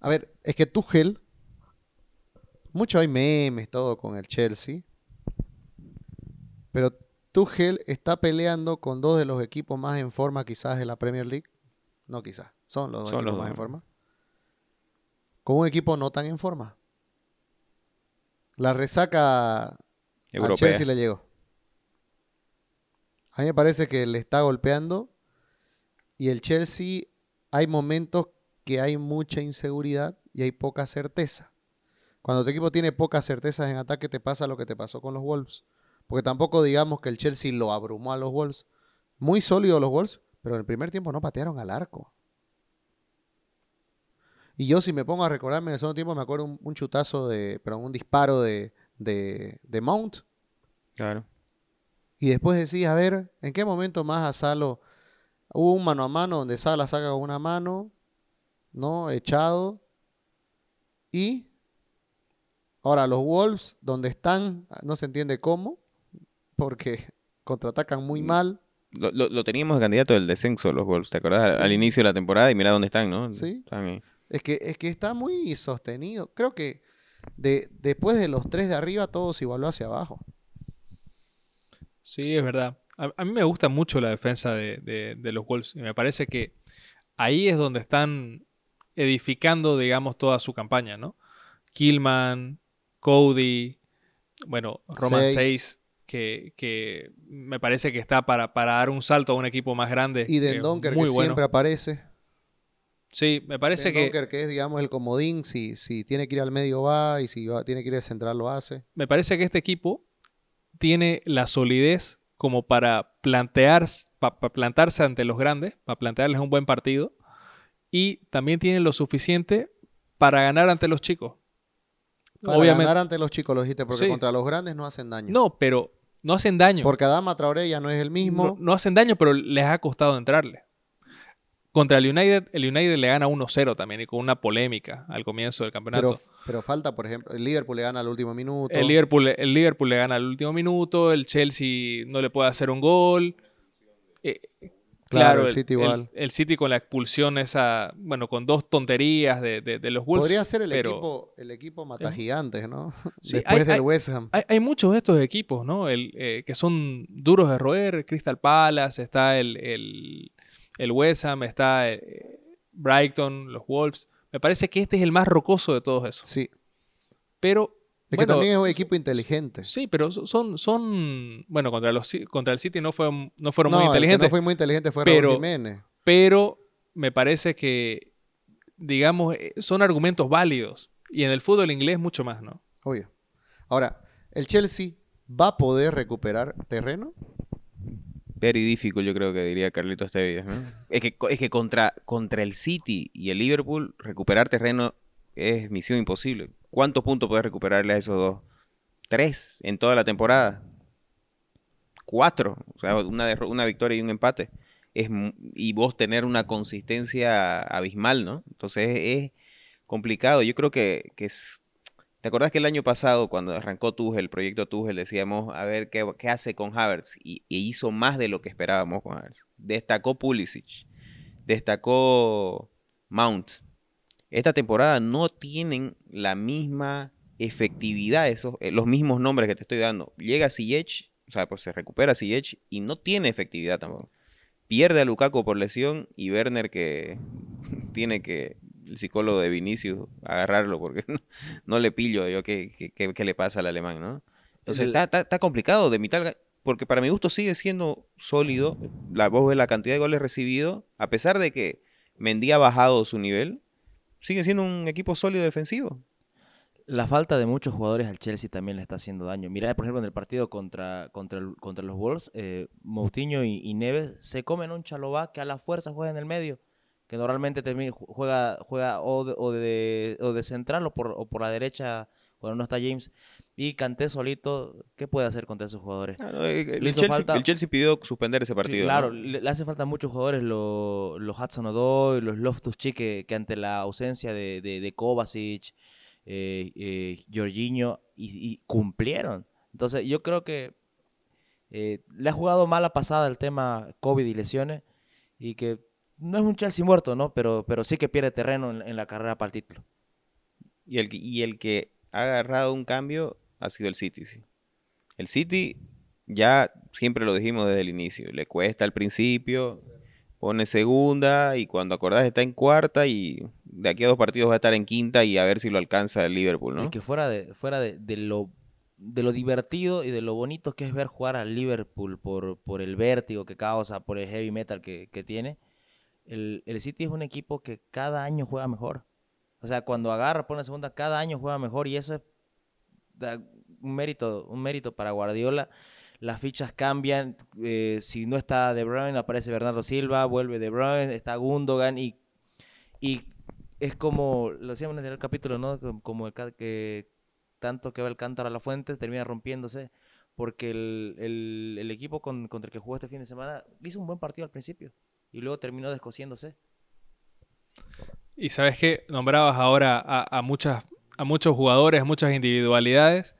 Speaker 1: a ver, es que Tuchel, mucho hay memes, todo con el Chelsea, pero Tuchel está peleando con dos de los equipos más en forma quizás de la Premier League. No quizás, son los dos
Speaker 2: Son
Speaker 1: equipos
Speaker 2: los
Speaker 1: más
Speaker 2: dos.
Speaker 1: en forma. Con un equipo no tan en forma. La resaca
Speaker 2: Europea.
Speaker 1: Chelsea le llegó. A mí me parece que le está golpeando y el Chelsea hay momentos que hay mucha inseguridad y hay poca certeza. Cuando tu equipo tiene pocas certezas en ataque te pasa lo que te pasó con los Wolves. Porque tampoco digamos que el Chelsea lo abrumó a los Wolves. Muy sólidos los Wolves, pero en el primer tiempo no patearon al arco. Y yo si me pongo a recordarme en el segundo tiempo me acuerdo un, un chutazo de, perdón, un disparo de, de, de Mount
Speaker 2: Claro.
Speaker 1: y después decís, a ver, ¿en qué momento más a Salo hubo un mano a mano donde Sala saca con una mano, ¿no? Echado. Y ahora los Wolves, donde están, no se entiende cómo, porque contraatacan muy
Speaker 2: Mm.
Speaker 1: mal.
Speaker 2: Lo, lo- lo teníamos de candidato del descenso los Wolves, ¿te acordás?
Speaker 1: Sí.
Speaker 2: Al inicio de la temporada y mira dónde están, ¿no?
Speaker 1: Sí.
Speaker 2: Están.
Speaker 1: Es que, es que está muy sostenido. Creo que de, después de los tres de arriba, todo se igualó hacia abajo.
Speaker 3: Sí, es verdad. A, a mí me gusta mucho la defensa de, de- de los Wolves y me parece que ahí es donde están edificando, digamos, toda su campaña, ¿no? Killman, Cody, bueno, Roman
Speaker 1: Seis.
Speaker 3: 6, que, que me parece que está para, para dar un salto a un equipo más grande.
Speaker 1: Y
Speaker 3: eh,
Speaker 1: Den Donker, que
Speaker 3: bueno.
Speaker 1: siempre aparece.
Speaker 3: Sí, me parece
Speaker 1: Den
Speaker 3: que,
Speaker 1: es, digamos, el comodín. Si, si tiene que ir al medio, va. Y si va- tiene que ir al central, lo hace.
Speaker 3: me parece que este equipo tiene la solidez como para plantear, pa- pa plantarse ante los grandes, para plantearles un buen partido, y también tiene lo suficiente para ganar ante los chicos.
Speaker 1: Para
Speaker 3: Obviamente.
Speaker 1: ganar ante los chicos, lo dijiste, porque
Speaker 3: Sí.
Speaker 1: contra los grandes no hacen daño.
Speaker 3: No, pero no hacen daño.
Speaker 1: Porque Adama Traoré ya no es el mismo.
Speaker 3: No, no hacen daño, pero les ha costado entrarle. Contra el United, el United le gana 1-0 también y con una polémica al comienzo del campeonato.
Speaker 1: pero, pero falta, por ejemplo, el Liverpool le gana al último minuto.
Speaker 3: El Liverpool, el Liverpool le gana al último minuto, el Chelsea no le puede hacer un gol. Eh,
Speaker 1: Claro,
Speaker 3: claro,
Speaker 1: el City igual.
Speaker 3: El, City con la expulsión esa, bueno, con dos tonterías de, de- de los Wolves.
Speaker 1: Podría ser el
Speaker 3: pero-
Speaker 1: equipo, el equipo mata gigantes, ¿no?
Speaker 3: Sí,
Speaker 1: Después
Speaker 3: hay-
Speaker 1: del
Speaker 3: hay-
Speaker 1: West Ham.
Speaker 3: Hay, hay muchos de estos equipos, ¿no? El, eh, que son duros de roer. Crystal Palace, está el, el, West Ham, está eh, Brighton, los Wolves. Me parece que este es el más rocoso de todos esos.
Speaker 1: Sí.
Speaker 3: Pero,
Speaker 1: Es
Speaker 3: bueno,
Speaker 1: que también es un equipo inteligente.
Speaker 3: sí, pero so- son, son bueno, contra, los, Ci- contra el City no, fue, no fueron
Speaker 1: no,
Speaker 3: muy
Speaker 1: el que
Speaker 3: inteligentes,
Speaker 1: no fue muy inteligente fue
Speaker 3: pero-
Speaker 1: Raúl Jiménez.
Speaker 3: pero me parece que, digamos, eh, son argumentos válidos. Y en el fútbol inglés mucho más, ¿no?
Speaker 1: Obvio. Ahora, ¿el Chelsea va a poder recuperar terreno?
Speaker 2: Very difficult, yo creo que diría Carlitos Tevez. ¿no? Es que, es que contra, contra el City y el Liverpool, recuperar terreno es misión imposible. ¿Cuántos puntos puedes recuperarle a esos dos? Tres en toda la temporada. Cuatro. O sea, una, una victoria y un empate. Es, y vos tener una consistencia abismal, ¿no? Entonces es, es complicado. Yo creo que, que es... ¿Te acordás que el año pasado, cuando arrancó Tuchel, el proyecto Tuchel, decíamos, a ver qué, hace con Havertz? Y, y hizo más de lo que esperábamos con Havertz. Destacó Pulisic, destacó Mount. Esta temporada no tienen la misma efectividad, esos, eh, los mismos nombres que te estoy dando. Llega Ziyech, o sea, pues se recupera Ziyech y no tiene efectividad tampoco. Pierde a Lukaku por lesión y Werner que tiene que el psicólogo de Vinicius agarrarlo porque no, no le pillo yo qué, qué- qué- le pasa al alemán, ¿no? Entonces
Speaker 4: El-
Speaker 2: está, está- está complicado de mitad, porque para mi gusto sigue siendo sólido. La, vos ves la cantidad de goles recibidos, a pesar de que Mendy ha bajado su nivel, sigue siendo un equipo sólido defensivo.
Speaker 4: La falta de muchos jugadores al Chelsea también le está haciendo daño. Mira, por ejemplo, en el partido contra, contra, contra los Wolves, eh, Moutinho y, y Neves se comen un chalobá que a la fuerza juega en el medio, que normalmente juega, juega o, de, o, de, o de central o por, o por la derecha cuando no está James. Y Kanté solito, ¿qué puede hacer contra esos jugadores?
Speaker 2: Ah, no, eh, el, Chelsea,
Speaker 4: falta-
Speaker 2: el Chelsea pidió suspender ese partido.
Speaker 4: Claro, le, le hace falta a muchos jugadores, lo- los Hudson Odoi, los Loftus-Cheek, que, que ante la ausencia de, de, de Kovacic, eh, eh, Jorginho, y, y cumplieron. Entonces, yo creo que eh, le ha jugado mala pasada el tema COVID y lesiones, y que no es un Chelsea muerto, ¿no? Pero, pero sí que pierde terreno en, en la carrera para el título.
Speaker 2: Y el, que- y el que ha agarrado un cambio ha sido el City. sí. El City, ya siempre lo dijimos desde el inicio, le cuesta al principio, pone segunda y cuando acordás está en cuarta y de aquí a dos partidos va a estar en quinta y a ver si lo alcanza el Liverpool, ¿no?
Speaker 4: Es que fuera de, fuera de, de lo de lo divertido y de lo bonito que es ver jugar al Liverpool por, por el vértigo que causa, por el heavy metal que, que tiene, el, el City es un equipo que cada año juega mejor. O sea, cuando agarra, pone segunda, cada año juega mejor y eso es un mérito, un mérito para Guardiola. Las fichas cambian, eh, si no está De Bruyne aparece Bernardo Silva, vuelve De Bruyne, está Gundogan y, y es como, lo decíamos en el capítulo, ¿no? Como- el que tanto que va el cántaro a la fuente termina rompiéndose porque el, el- el equipo con- contra el que jugó este fin de semana hizo un buen partido al principio y luego terminó descosiéndose.
Speaker 3: Y sabes que nombrabas ahora a, a muchas, a muchos jugadores, muchas individualidades.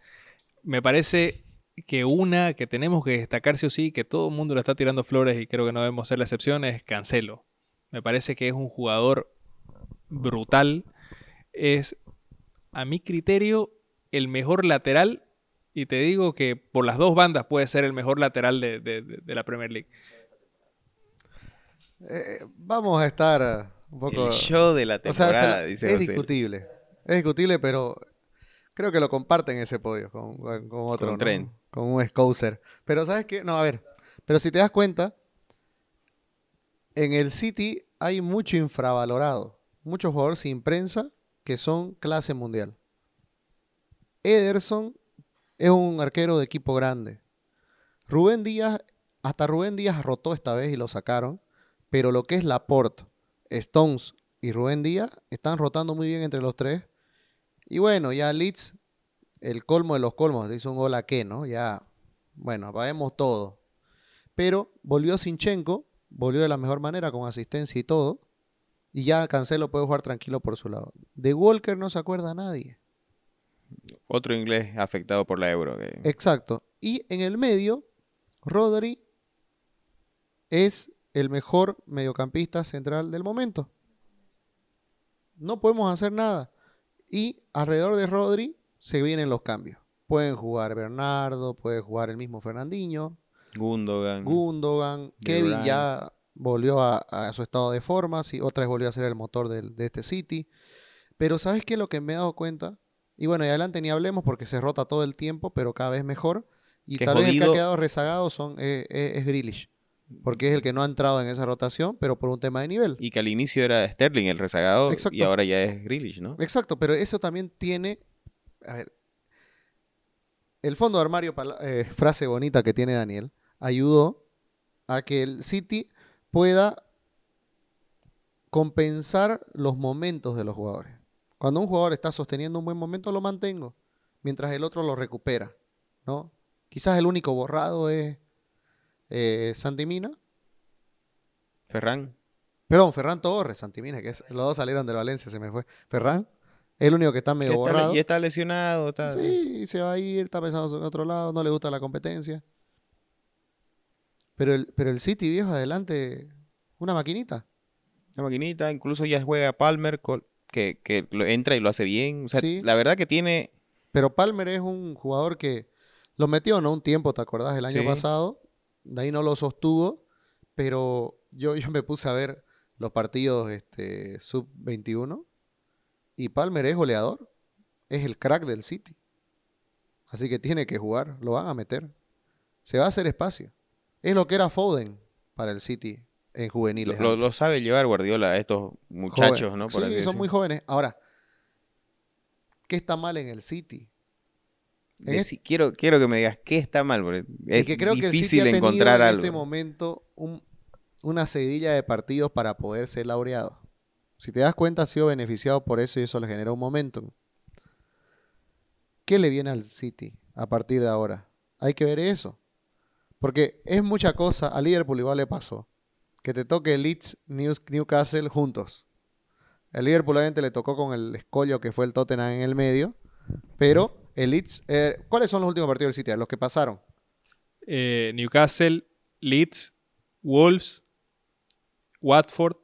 Speaker 3: Me parece que una que tenemos que destacar sí o sí, que todo el mundo le está tirando flores y creo que no debemos ser la excepción, es Cancelo. Me parece que es un jugador brutal. Es a mi criterio, el mejor lateral. Y te digo que por las dos bandas puede ser el mejor lateral de, de- la Premier League.
Speaker 1: Eh, vamos a estar un poco...
Speaker 2: El show de la
Speaker 1: o sea,
Speaker 2: temporada, dice
Speaker 1: es
Speaker 2: José.
Speaker 1: discutible. Es discutible, pero creo que lo comparten ese podio con, con- con otro.
Speaker 2: Con
Speaker 1: ¿no?
Speaker 2: Trent.
Speaker 1: Con un Scouser. Pero ¿sabes qué? No, a ver. Pero si te das cuenta, en el City hay mucho infravalorado. Muchos jugadores sin prensa que son clase mundial. Ederson es un arquero de equipo grande. Rubén Díaz, hasta Rubén Díaz rotó esta vez y lo sacaron. Pero lo que es Laporte, Stones y Rubén Díaz están rotando muy bien entre los tres. Y bueno, ya Leeds, el colmo de los colmos, hizo un gol a qué, ¿no? Ya, bueno, apaguemos todo. Pero volvió Sinchenko, volvió de la mejor manera, con asistencia y todo. Y ya Cancelo puede jugar tranquilo por su lado. De Walker no se acuerda nadie.
Speaker 2: Otro inglés afectado por la euro. que-
Speaker 1: Exacto. Y en el medio, Rodri es el mejor mediocampista central del momento. No podemos hacer nada. Y alrededor de Rodri se vienen los cambios. Pueden jugar Bernardo, puede jugar el mismo Fernandinho,
Speaker 2: Gundogan.
Speaker 1: Gundogan, Kevin ya volvió a, a su estado de forma, sí, otra vez volvió a ser el motor del- de este City. Pero ¿sabes qué lo que me he dado cuenta? Y bueno, y adelante ni hablemos porque se rota todo el tiempo, pero cada vez mejor. Y tal vez el que ha quedado rezagado son, eh, eh, es Grealish, porque es el que no ha entrado en esa rotación, pero por un tema de nivel.
Speaker 2: Y que al inicio era Sterling el rezagado
Speaker 1: Exacto.
Speaker 2: y ahora ya es Grealish, ¿no?
Speaker 1: Exacto, pero eso también tiene. A ver. El fondo de armario, eh, frase bonita que tiene Daniel, ayudó a que el City pueda compensar los momentos de los jugadores. Cuando un jugador está sosteniendo un buen momento, lo mantengo, mientras el otro lo recupera. ¿no? Quizás el único borrado es eh, Santimina.
Speaker 2: Ferran.
Speaker 1: Perdón, Ferran Torres, Santimina, que es- los dos salieron del Valencia, se me fue. Ferran, el único que está medio
Speaker 2: está
Speaker 1: borrado.
Speaker 2: y está lesionado. Está...
Speaker 1: Sí, se va a ir, está pensando en otro lado, no le gusta la competencia. Pero el, pero el City, viejo, adelante, una maquinita.
Speaker 2: Una maquinita. Incluso ya juega Palmer, que, que lo entra y lo hace bien. O sea,
Speaker 1: Sí.
Speaker 2: la verdad que tiene...
Speaker 1: Pero Palmer es un jugador que lo metió, ¿no? Un tiempo, ¿te acordás? El año
Speaker 2: Sí.
Speaker 1: pasado. De ahí no lo sostuvo. Pero yo, yo me puse a ver los partidos este, sub-21. Y Palmer es goleador. Es el crack del City. Así que tiene que jugar. Lo van a meter. Se va a hacer espacio. Es lo que era Foden para el City en juveniles.
Speaker 2: lo- sabe llevar Guardiola a estos muchachos,
Speaker 1: Joven.
Speaker 2: ¿no? Por
Speaker 1: sí, son muy jóvenes. Ahora, ¿qué está mal en el City?
Speaker 2: Quiero, quiero que me digas qué está mal, porque es
Speaker 1: y que creo que el City
Speaker 2: difícil
Speaker 1: ha
Speaker 2: encontrar
Speaker 1: en
Speaker 2: algo.
Speaker 1: este momento un- una seguidilla de partidos para poder ser laureado. Si te das cuenta, ha sido beneficiado por eso y eso le genera un momentum. ¿Qué le viene al City a partir de ahora? Hay que ver eso. Porque es mucha cosa. A Liverpool igual le pasó. Que te toque Leeds, Newcastle juntos. El Liverpool obviamente le tocó con el escollo que fue el Tottenham en el medio. Pero el Leeds... eh, ¿Cuáles son los últimos partidos del City? Los que pasaron.
Speaker 3: Eh, Newcastle, Leeds, Wolves, Watford,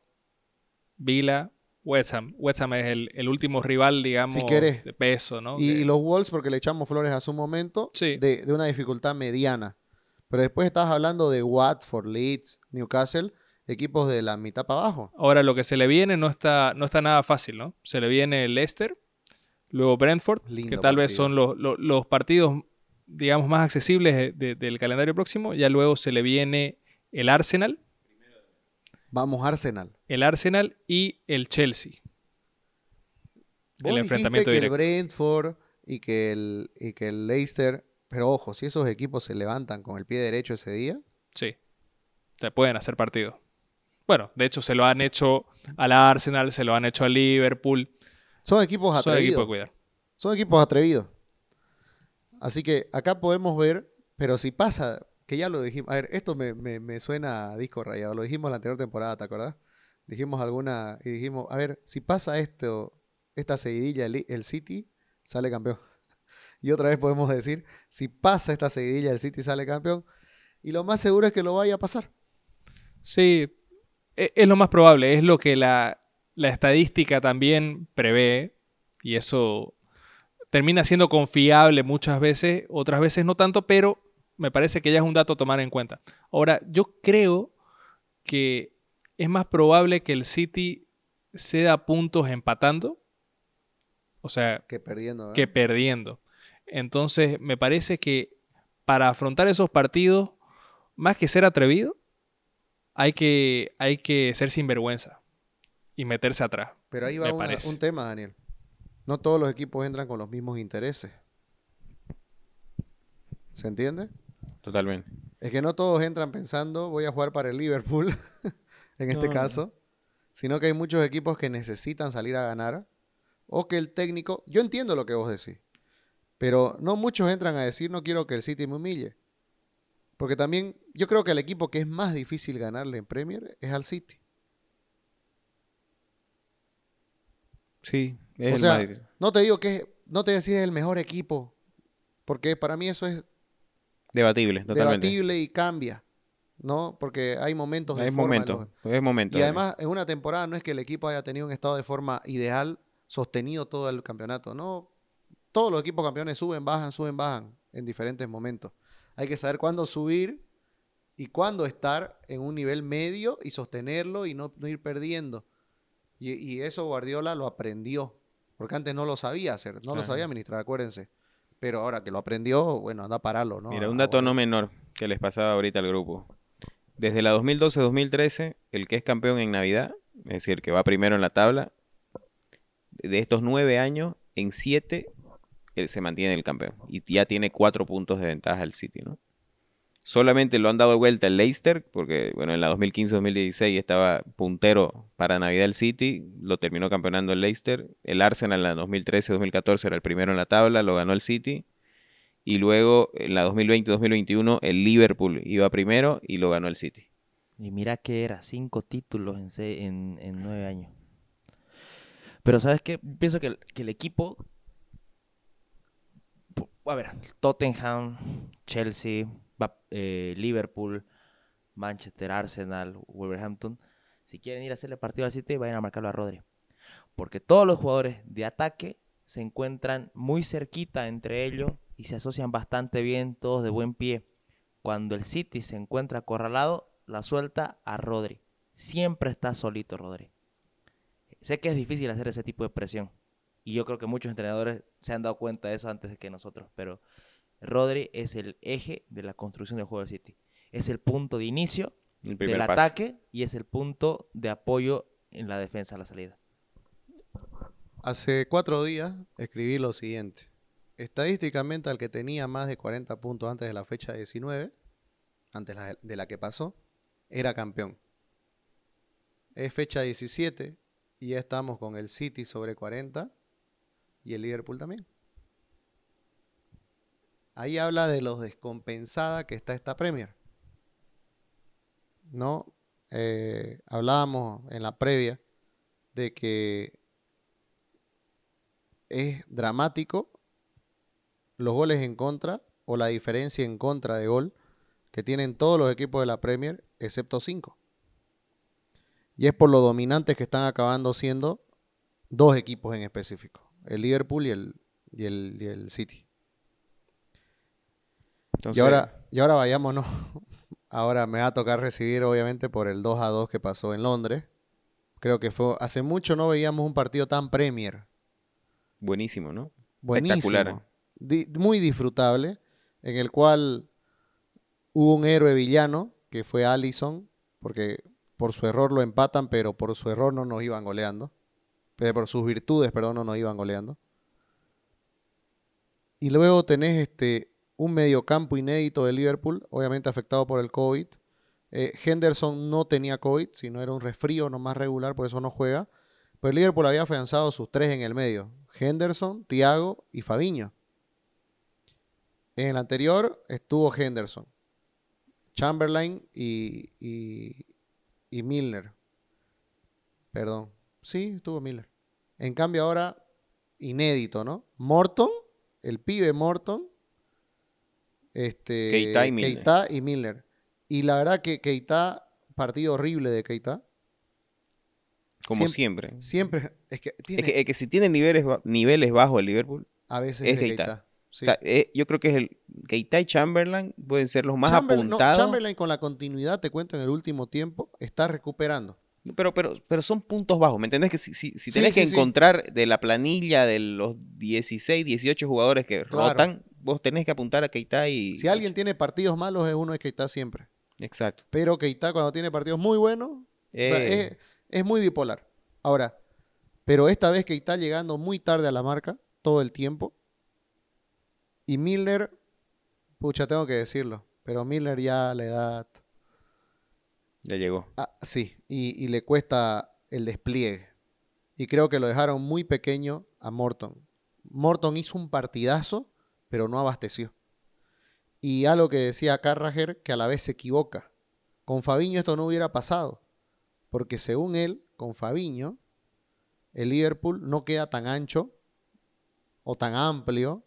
Speaker 3: Villa, West Ham. West Ham es el, el último rival, digamos,
Speaker 1: Si
Speaker 3: de peso, ¿no?
Speaker 1: Y, los Wolves, porque le echamos flores a su momento,
Speaker 3: Sí.
Speaker 1: de, de una dificultad mediana. Pero después estás hablando de Watford, Leeds, Newcastle, equipos de la mitad para abajo.
Speaker 3: Ahora lo que se le viene no está, no está nada fácil, ¿no? Se le viene Leicester, luego Brentford,
Speaker 1: Lindo
Speaker 3: que tal vez son los, los- los partidos, digamos, más accesibles de- de- del calendario próximo. Ya luego se le viene el Arsenal,
Speaker 1: Vamos, Arsenal.
Speaker 3: el Arsenal y el Chelsea.
Speaker 1: Vos
Speaker 3: El enfrentamiento
Speaker 1: que
Speaker 3: directo.
Speaker 1: el Brentford y que el, y que el Leicester, pero ojo, si esos equipos se levantan con el pie derecho ese día,
Speaker 3: Sí, te pueden hacer partido. Bueno, de hecho se lo han hecho al Arsenal, se lo han hecho al Liverpool.
Speaker 1: Son equipos
Speaker 3: Son
Speaker 1: atrevidos.
Speaker 3: equipos de cuidar.
Speaker 1: Son equipos atrevidos. Así que acá podemos ver, pero si pasa, que ya lo dijimos, a ver, esto me, me- me suena a disco rayado, lo dijimos la anterior temporada, ¿te acordás? Dijimos alguna y dijimos, a ver, si pasa esto, esta seguidilla, el, el City sale campeón. Y otra vez podemos decir, si pasa esta seguidilla, el City sale campeón. Y lo más seguro es que lo vaya a pasar.
Speaker 3: Sí, e- es lo más probable, es lo que la, la estadística también prevé y eso termina siendo confiable muchas veces, otras veces no tanto, pero me parece que ya es un dato a tomar en cuenta. Ahora, yo creo que es más probable que el City ceda puntos empatando, o sea,
Speaker 1: Que perdiendo. ¿eh?
Speaker 3: que perdiendo. Entonces, me parece que para afrontar esos partidos, más que ser atrevido, hay que, hay que ser sinvergüenza y meterse atrás.
Speaker 1: Pero ahí va una- un tema, Daniel. No todos los equipos entran con los mismos intereses. ¿Se entiende?
Speaker 2: Totalmente.
Speaker 1: Es que no todos entran pensando voy a jugar para el Liverpool, en este
Speaker 3: No, no,
Speaker 1: caso, sino que hay muchos equipos que necesitan salir a ganar o que el técnico, yo entiendo lo que vos decís, pero no muchos entran a decir no quiero que el City me humille. Porque también yo creo que el equipo que es más difícil ganarle en Premier es al City.
Speaker 2: Sí,
Speaker 1: O
Speaker 2: es el
Speaker 1: sea, no te digo que es- no te voy a decir es el mejor equipo, porque para mí eso es
Speaker 2: Debatible, totalmente.
Speaker 1: debatible y cambia, ¿no? Porque hay momentos de
Speaker 2: Es
Speaker 1: forma en
Speaker 2: momento,
Speaker 1: los-
Speaker 2: es momento.
Speaker 1: Y además, en una temporada no es que el equipo haya tenido un estado de forma ideal sostenido todo el campeonato, no. Todos los equipos campeones suben, bajan, suben, bajan en diferentes momentos. Hay que saber cuándo subir y cuándo estar en un nivel medio y sostenerlo y no, no ir perdiendo. Y, y eso Guardiola lo aprendió, porque antes no lo sabía hacer, no lo sabía administrar, acuérdense. Pero ahora que lo aprendió, bueno, anda a pararlo, ¿no?
Speaker 2: Mira, un dato no menor que les pasaba ahorita al grupo. Desde la 2012-2013, el que es campeón en Navidad, es decir, que va primero en la tabla, de estos nueve años, en siete, él se mantiene el campeón. Y ya tiene cuatro puntos de ventaja el City, ¿no? Solamente lo han dado vuelta el Leicester, porque bueno, en la 2015-2016 estaba puntero para Navidad el City, lo terminó campeonando el Leicester. El Arsenal en la 2013-2014 era el primero en la tabla, lo ganó el City. Y luego en la 2020-2021 el Liverpool iba primero y lo ganó el City.
Speaker 4: Y mira que era, cinco títulos en, en, nueve años. Pero ¿sabes qué? Pienso que el, que el equipo... po- A ver, Tottenham, Chelsea, eh, Liverpool, Manchester, Arsenal, Wolverhampton. Si quieren ir a hacerle partido al City, vayan a marcarlo a Rodri. Porque todos los jugadores de ataque se encuentran muy cerquita entre ellos y se asocian bastante bien, todos de buen pie. Cuando el City se encuentra acorralado, la suelta a Rodri. Siempre está solito Rodri. Sé que es difícil hacer ese tipo de presión. Y yo creo que muchos entrenadores se han dado cuenta de eso antes de que nosotros. Pero Rodri es el eje de la construcción del juego del City. Es el punto de inicio del
Speaker 2: paso.
Speaker 4: ataque y es el punto de apoyo en la defensa a la salida.
Speaker 1: Hace cuatro días escribí lo siguiente. Estadísticamente al que tenía más de 40 puntos antes de la fecha 19, antes de la que pasó, era campeón. Es fecha 17 y ya estamos con el City sobre 40 y el Liverpool también. Ahí habla de lo descompensada que está esta Premier. ¿No? Eh, hablábamos en la previa de que es dramático los goles en contra o la diferencia en contra de gol que tienen todos los equipos de la Premier, excepto 5. Y es por lo dominantes que están acabando siendo dos equipos en específico, el Liverpool y el, y el City.
Speaker 2: Entonces,
Speaker 1: Y ahora, y ahora vayámonos. Ahora me va a tocar recibir, obviamente, por el 2 a 2 que pasó en Londres. Creo que fue. Hace mucho no veíamos un partido tan Premier.
Speaker 2: buenísimo, ¿no?
Speaker 1: Buenísimo.
Speaker 2: Espectacular.
Speaker 1: Di- muy disfrutable. En el cual hubo un héroe villano, que fue Allison. Porque por su error lo empatan, pero por su error no nos iban goleando. Pero por sus virtudes, perdón, no nos iban goleando. Y luego tenés este, un mediocampo inédito de Liverpool, obviamente afectado por el COVID. Eh, Henderson no tenía COVID, sino era un resfrío nomás regular, por eso no juega. Pero el Liverpool había afianzado sus tres en el medio: Henderson, Thiago y Fabiño. En el anterior estuvo Henderson, Chamberlain y, y, y Milner. Perdón. Sí, estuvo Milner. En cambio ahora, inédito, ¿no? Morton, el pibe Morton. Este,
Speaker 2: Keita y Milner.
Speaker 1: Keita y Milner. Y la verdad que Keita, partido horrible de Keita.
Speaker 2: Como
Speaker 1: Siempre-
Speaker 2: siempre.
Speaker 1: Siempre, es que tiene,
Speaker 2: Es que, es que si tiene niveles, niveles bajos el Liverpool,
Speaker 1: a veces
Speaker 2: Es Keita.
Speaker 1: Keita. Sí.
Speaker 2: O sea, eh, yo creo que es el Keita y Chamberlain pueden ser los más
Speaker 1: Chamberlain, no,
Speaker 2: apuntados.
Speaker 1: Chamberlain con la continuidad, te cuento, en el último tiempo, está recuperando.
Speaker 2: Pero, pero, pero son puntos bajos, ¿me entendés? Que si, si, si tenés
Speaker 1: sí,
Speaker 2: que encontrar de la planilla de los 16, 18 jugadores que
Speaker 1: Claro.
Speaker 2: rotan, vos tenés que apuntar a Keita y...
Speaker 1: Si alguien tiene partidos malos, es uno de Keita siempre.
Speaker 2: Exacto.
Speaker 1: Pero Keita cuando tiene partidos muy buenos, o sea,
Speaker 2: Eh,
Speaker 1: es, es muy bipolar. Ahora, pero esta vez Keita llegando muy tarde a la marca, todo el tiempo. Y Milner, pucha, tengo que decirlo, pero Milner ya a la edad,
Speaker 2: Ya llegó.
Speaker 1: ah, sí, y, y le cuesta el despliegue. Y creo que lo dejaron muy pequeño a Morton. Morton hizo un partidazo, pero no abasteció. Y algo que decía Carragher, que a la vez se equivoca. Con Fabiño esto no hubiera pasado. Porque según él, con Fabiño, el Liverpool no queda tan ancho o tan amplio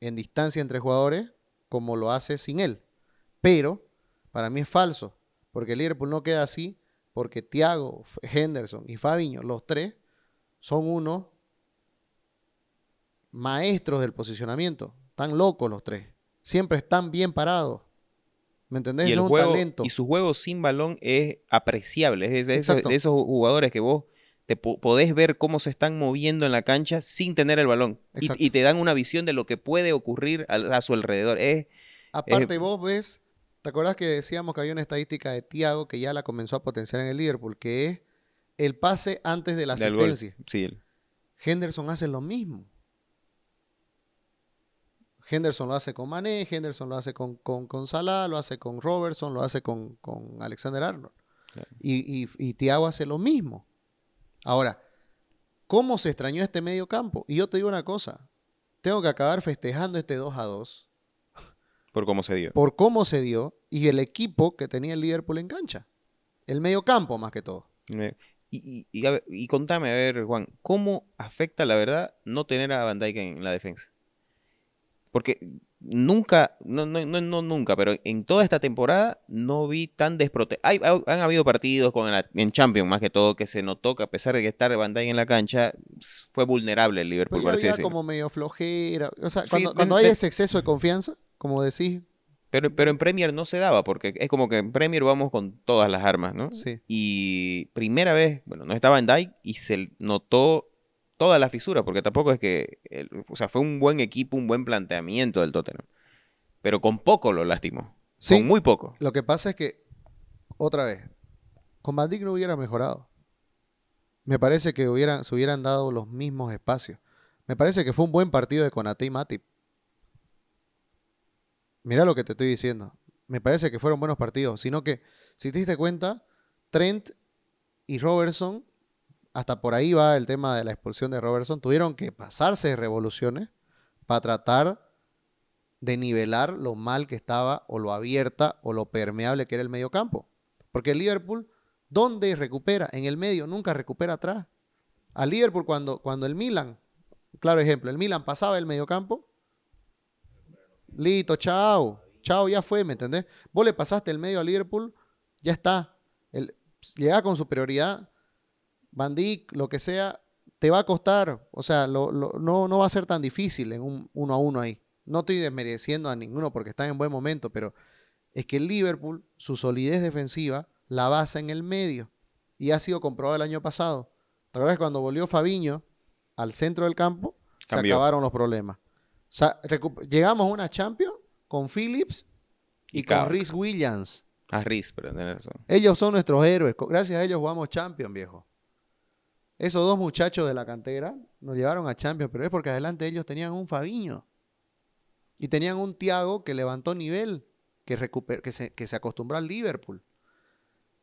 Speaker 1: en distancia entre jugadores como lo hace sin él. Pero para mí es falso, porque el Liverpool no queda así, porque Thiago, Henderson y Fabiño, los tres, son unos maestros del posicionamiento. Están locos los tres. Siempre están bien parados. ¿Me entendés?
Speaker 2: Y, el
Speaker 1: es un
Speaker 2: juego,
Speaker 1: talento.
Speaker 2: y su juego sin balón es apreciable. Es de esos,
Speaker 1: Exacto.
Speaker 2: de esos jugadores que vos te po- podés ver cómo se están moviendo en la cancha sin tener el balón. Y, te dan una visión de lo que puede ocurrir a, a su alrededor. Es,
Speaker 1: Aparte, vos ves, ¿te acordás que decíamos que había una estadística de Thiago que ya la comenzó a potenciar en el Liverpool, que es el pase antes de la asistencia?
Speaker 2: Sí,
Speaker 1: Henderson hace lo mismo. Henderson lo hace con Mané, Henderson lo hace con, con, con Salah, lo hace con Robertson, lo hace con, con Alexander Arnold.
Speaker 2: Claro.
Speaker 1: Y, y, y Thiago hace lo mismo. Ahora, ¿cómo se extrañó este medio campo? Y yo te digo una cosa, tengo que acabar festejando este 2 a 2
Speaker 2: por cómo se dio.
Speaker 1: por cómo se dio y el equipo que tenía el Liverpool en cancha. El medio campo más que todo.
Speaker 2: Eh, Y, y, y a ver, y contame, a ver, Juan, ¿cómo afecta la verdad no tener a Van Dijk en la defensa? Porque nunca, no, no, no, no nunca, pero en toda esta temporada no vi tan desprotegido. Han habido partidos con la- en Champions, más que todo, que se notó que a pesar de que estar Van Dijk en la cancha, fue vulnerable el Liverpool,
Speaker 1: Pero
Speaker 2: así
Speaker 1: había como medio flojera. O sea,
Speaker 2: Sí,
Speaker 1: cuando, cuando hay ese exceso de confianza, como decís,
Speaker 2: Pero, pero en Premier no se daba, porque es como que en Premier vamos con todas las armas, ¿no?
Speaker 1: sí.
Speaker 2: Y primera vez, bueno, no estaba en Dijk y se notó toda la fisura, porque tampoco es que, el- o sea, fue un buen equipo, un buen planteamiento del Tottenham. Pero con poco lo lastimó.
Speaker 1: Sí.
Speaker 2: Con muy poco.
Speaker 1: Lo que pasa es que, otra vez, con Van Dijk no hubiera mejorado. Me parece que hubieran, se hubieran dado los mismos espacios. Me parece que fue un buen partido de Konate y Matip. Mira lo que te estoy diciendo. Me parece que fueron buenos partidos. Sino que, si te diste cuenta, Trent y Robertson, hasta por ahí va el tema de la expulsión de Robertson, tuvieron que pasarse revoluciones para tratar de nivelar lo mal que estaba o lo abierta o lo permeable que era el medio campo. Porque el Liverpool, ¿dónde recupera? En el medio, nunca recupera atrás. Al Liverpool cuando, cuando el Milan, claro ejemplo, el Milan pasaba el medio campo, listo, chao, chao, ya fue, ¿me entendés? Vos le pasaste el medio al Liverpool, ya está. El, llega con superioridad, Van Dijk, lo que sea, te va a costar, o sea, lo- lo- no, no va a ser tan difícil en un uno a uno ahí. No estoy desmereciendo a ninguno porque están en buen momento, pero es que el Liverpool, su solidez defensiva, la basa en el medio. Y ha sido comprobado el año pasado. ¿Te acuerdas cuando volvió Fabiño al centro del campo? Se acabaron los problemas. O sea, llegamos a una Champions con Phillips y,
Speaker 2: Y
Speaker 1: con. Rhys Williams.
Speaker 2: A Riz, pero tenés razón.
Speaker 1: Ellos son nuestros héroes. Gracias a ellos jugamos Champions, viejo. Esos dos muchachos de la cantera nos llevaron a Champions, pero es porque adelante ellos tenían un Fabiño. Y tenían un Thiago que levantó nivel, que, que, se, que acostumbró al Liverpool.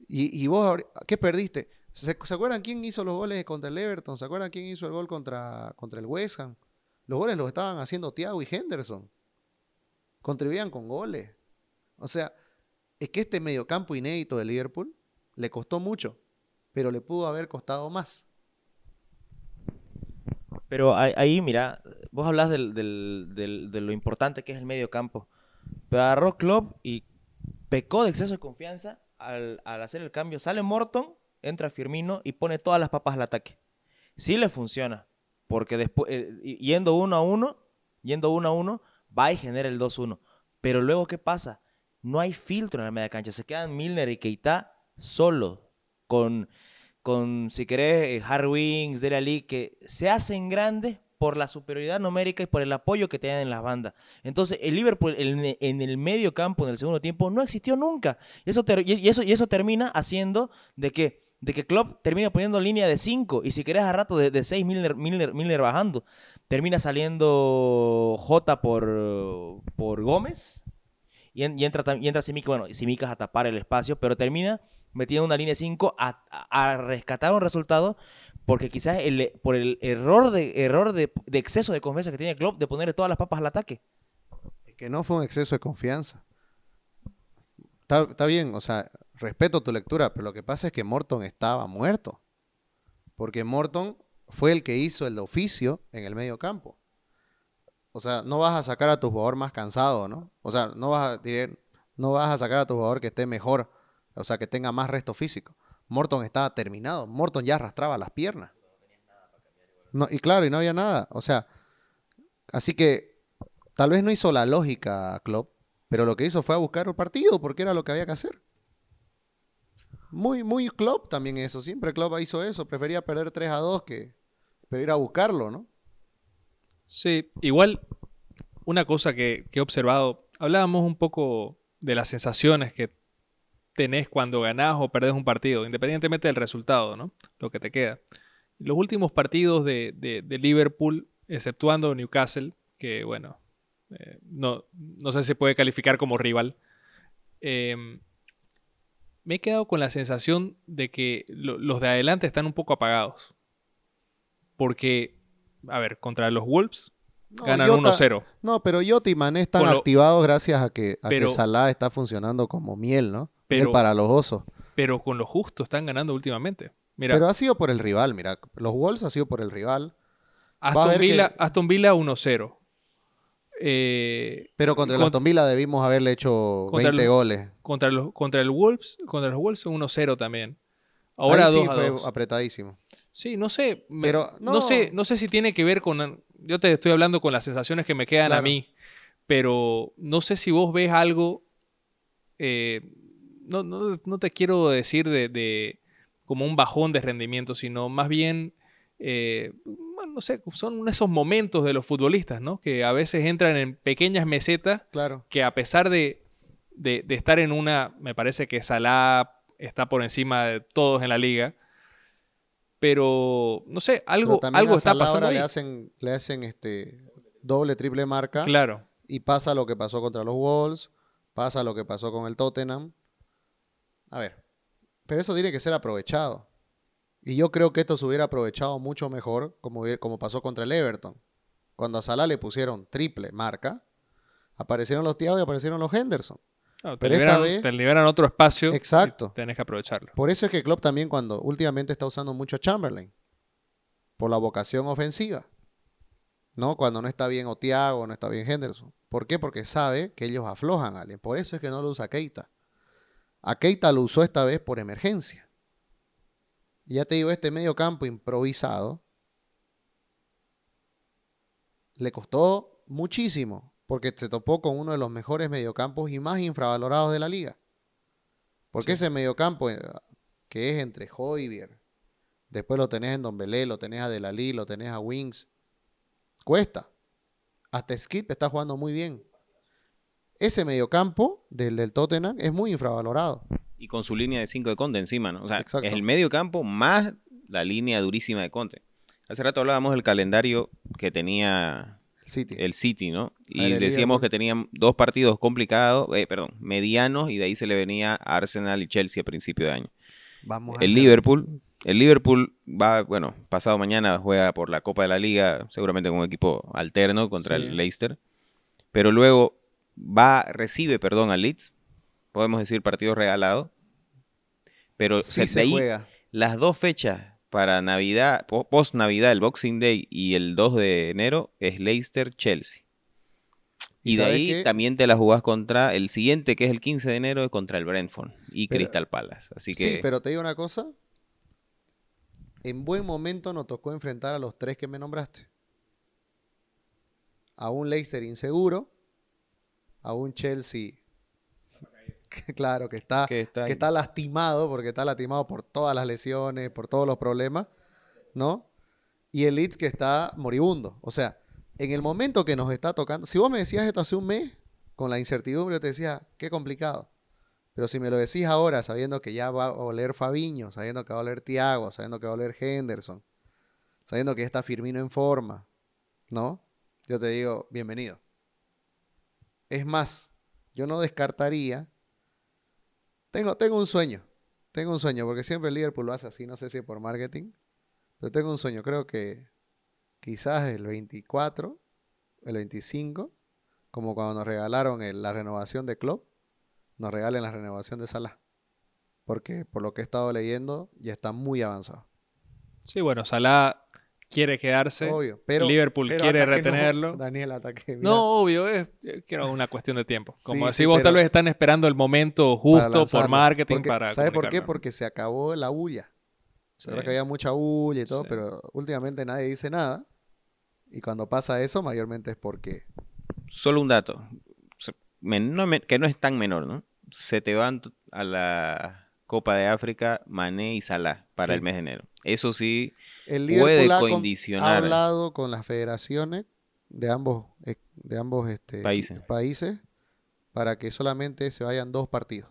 Speaker 1: Y, vos, ¿qué perdiste? ¿Se, se acuerdan quién hizo los goles contra el Everton? ¿Se acuerdan quién hizo el gol contra, contra el West Ham? Los goles los estaban haciendo Thiago y Henderson. Contribuían con goles. O sea, es que este mediocampo inédito de Liverpool le costó mucho, pero le pudo haber costado más.
Speaker 4: Pero ahí, mira, vos hablas del, del- del- de lo importante que es el medio campo. Pero agarró Klopp y pecó de exceso de confianza al, al hacer el cambio. Sale Morton, entra Firmino y pone todas las papas al ataque. Sí le funciona. Porque después, eh, yendo uno a uno, yendo uno a uno, va y genera el 2-1. Pero luego, ¿qué pasa? No hay filtro en la media cancha. Se quedan Milner y Keita solos. Con, con si querés, eh, Dele Alli, que se hacen grandes por la superioridad numérica y por el apoyo que tienen en las bandas. Entonces, el Liverpool en, el medio campo, en el segundo tiempo, no existió nunca. Y eso, y eso, y eso termina haciendo de que, de que Klopp termina poniendo línea de 5. Y si querés a rato de 6 Milner, Milner, Milner bajando. Termina saliendo J por, por Gómez. Y, en- y entra, y entra Simica, bueno, Simicas a tapar el espacio, pero termina metiendo una línea 5 a, a- rescatar un resultado porque quizás por el error de error de, exceso de confianza que tiene Klopp de ponerle todas las papas al ataque.
Speaker 1: Que no fue un exceso de confianza. Está, bien, o sea, respeto tu lectura, pero lo que pasa es que Morton estaba muerto. Porque Morton fue el que hizo el oficio en el medio campo. O sea, no vas a sacar a tu jugador más cansado, ¿no? O sea, no vas a, no vas a sacar a tu jugador que esté mejor, o sea, que tenga más resto físico. Morton estaba terminado, Morton ya arrastraba las piernas. No, y claro, y no había nada. O sea, así que tal vez no hizo la lógica Klopp, pero lo que hizo fue a buscar el partido porque era lo que había que hacer. Muy, muy Klopp también eso. Siempre Klopp hizo eso. Prefería perder 3 a 2 que pero ir a buscarlo, ¿no?
Speaker 3: Sí, igual una cosa que, que he observado, hablábamos un poco de las sensaciones que tenés cuando ganás o perdés un partido, independientemente del resultado, ¿no? Lo que te queda. Los últimos partidos de, de- de Liverpool, exceptuando Newcastle, que bueno, eh, no, no sé si se puede calificar como rival, eh, me he quedado con la sensación de que lo- los de adelante están un poco apagados. Porque, a ver, contra los Wolves
Speaker 1: No,
Speaker 3: ganan
Speaker 1: Jota-
Speaker 3: 1-0.
Speaker 1: No, pero Jota y Mané están
Speaker 3: lo-
Speaker 1: activados gracias a que, a que Salah está funcionando como miel, ¿no?
Speaker 3: Pero-
Speaker 1: para los osos.
Speaker 3: pero con lo justo están ganando últimamente. Mira,
Speaker 1: Pero ha sido por el rival, mira. Los Wolves ha sido por el rival.
Speaker 3: Aston, Villa,
Speaker 1: que-
Speaker 3: Aston Villa 1-0. Eh,
Speaker 1: Pero contra el
Speaker 3: Cont-
Speaker 1: Aston Villa debimos haberle hecho
Speaker 3: Contra
Speaker 1: 20
Speaker 3: el-
Speaker 1: goles.
Speaker 3: contra, los, contra el Wolves, contra los Wolves 1-0 también. Ahora
Speaker 1: Ahí
Speaker 3: 2
Speaker 1: sí fue
Speaker 3: 2.
Speaker 1: apretadísimo.
Speaker 3: Sí, no sé. me-
Speaker 1: Pero,
Speaker 3: no.
Speaker 1: no.
Speaker 3: sé, no sé si tiene que ver con. Yo te estoy hablando con las sensaciones que me quedan a mí. Pero no sé si vos ves algo. eh, no, no- no te quiero decir de, de como un bajón de rendimiento, sino más bien. eh, bueno, no sé, son esos momentos de los futbolistas, ¿no? Que a veces entran en pequeñas mesetas
Speaker 1: Claro.
Speaker 3: que a pesar de, de- de estar en una, me parece que Salah está por encima de todos en la liga, pero no sé, algo,
Speaker 1: también
Speaker 3: algo
Speaker 1: a
Speaker 3: está pasando
Speaker 1: ahora
Speaker 3: ahí.
Speaker 1: le hacen, le hacen este doble, triple marca.
Speaker 3: Claro,
Speaker 1: Y pasa lo que pasó contra los Wolves. Pasa lo que pasó con el Tottenham. A ver. Pero eso tiene que ser aprovechado. Y yo creo que esto se hubiera aprovechado mucho mejor como, como pasó contra el Everton. Cuando a Salah le pusieron triple marca, aparecieron los Thiago y aparecieron los Henderson.
Speaker 3: Te,
Speaker 1: pero esta vez-
Speaker 3: te liberan otro espacio
Speaker 1: Exacto.
Speaker 3: y tenés que aprovecharlo.
Speaker 1: Por eso es que Klopp también cuando últimamente está usando mucho a Chamberlain. Por la vocación ofensiva. ¿No? Cuando no está bien o Thiago, no está bien Henderson. ¿Por qué? Porque sabe que ellos aflojan a alguien. Por eso es que no lo usa Keita. A Keita lo usó esta vez por emergencia. Y ya te digo, este medio campo improvisado le costó muchísimo. Porque se topó con uno de los mejores mediocampos y más infravalorados de la liga. Porque ese mediocampo eh, que es entre Hoybier, después lo tenés en Don Belé, lo tenés a Delalí, lo tenés a Wings, cuesta. Hasta Skip está jugando muy bien. Ese mediocampo del, del Tottenham es muy infravalorado.
Speaker 2: Y con su línea de 5 de Conte encima, ¿no? O sea,
Speaker 1: Exacto.
Speaker 2: es el medio campo más la línea durísima de Conte. Hace rato hablábamos del calendario que tenía
Speaker 1: El City.
Speaker 2: el City, ¿no? Y decíamos que tenían dos partidos complicados, eh, perdón, medianos, y de ahí se le venía a Arsenal y Chelsea a principio de año.
Speaker 1: Vamos
Speaker 2: El Liverpool, el Liverpool va, bueno, pasado mañana juega por la Copa de la Liga, seguramente con un equipo alterno contra
Speaker 1: Sí.
Speaker 2: el Leicester, pero luego va, recibe, perdón, al Leeds, podemos decir partido regalado, pero
Speaker 1: Sí
Speaker 2: se-
Speaker 1: se
Speaker 2: de ahí
Speaker 1: juega.
Speaker 2: las dos fechas para Navidad, post Navidad, el Boxing Day y el 2 de enero es Leicester-Chelsea.
Speaker 1: ¿Y
Speaker 2: Y, de ahí también te la jugás contra el siguiente, que es el 15 de enero, es contra el Brentford y
Speaker 1: Pero-
Speaker 2: Crystal Palace. Así que
Speaker 1: Sí, pero te digo una cosa. en buen momento nos tocó enfrentar a los tres que me nombraste. A un Leicester inseguro, a un Chelsea, claro, que está,
Speaker 2: Que está
Speaker 1: que
Speaker 2: ahí.
Speaker 1: está lastimado, porque está lastimado por todas las lesiones, por todos los problemas, ¿no? Y el Leeds que está moribundo. O sea, en el momento que nos está tocando, si vos me decías esto hace un mes, con la incertidumbre, yo te decía, qué complicado. Pero si me lo decís ahora, sabiendo que ya va a oler Fabiño, sabiendo que va a oler Tiago, sabiendo que va a oler Henderson, sabiendo que ya está Firmino en forma, ¿no? Yo te digo, bienvenido. Es más, yo no descartaría. Tengo, tengo un sueño. Tengo un sueño, porque siempre el Liverpool lo hace así, no sé si por marketing. Pero tengo un sueño, creo que quizás el 24, el 25, como cuando nos regalaron la renovación de Klopp, nos regalen la renovación de Salah. Porque por lo que he estado leyendo, ya está muy avanzado.
Speaker 3: Sí, bueno, Salah quiere quedarse.
Speaker 1: Obvio. Pero,
Speaker 3: Liverpool
Speaker 1: pero
Speaker 3: quiere
Speaker 1: que no-
Speaker 3: retenerlo.
Speaker 1: Daniel, hasta que. mira,
Speaker 3: No, obvio, es eh, que era una cuestión de tiempo. Como
Speaker 1: Sí,
Speaker 3: así
Speaker 1: sí,
Speaker 3: vos tal vez están esperando el momento justo por marketing
Speaker 1: Porque-
Speaker 3: para
Speaker 1: ¿Sabe por qué? Porque se acabó la bulla.
Speaker 3: Sí.
Speaker 1: La verdad que había mucha bulla y todo,
Speaker 3: Sí.
Speaker 1: pero últimamente nadie dice nada. Y cuando pasa eso, mayormente es porque.
Speaker 2: Solo un dato, se- men- no me- que no es tan menor, ¿no? Se te van a la Copa de África Mané y Salah para
Speaker 1: Sí.
Speaker 2: el mes de enero. Eso sí,
Speaker 1: El
Speaker 2: Puede condicionar.
Speaker 1: ha hablado con las federaciones de ambos, eh, de ambos este,
Speaker 2: Países.
Speaker 1: países para que solamente se vayan dos partidos.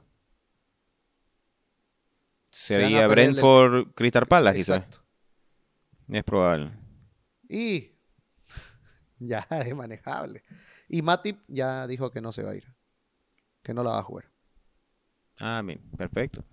Speaker 1: Se
Speaker 2: sería
Speaker 1: el
Speaker 2: Brentford Crystal Palace, quizás.
Speaker 1: Exacto.
Speaker 2: Es probable.
Speaker 1: Y ya es manejable. Y Matip ya dijo que no se va a ir. Que no la va a jugar.
Speaker 2: Ah, bien, perfecto.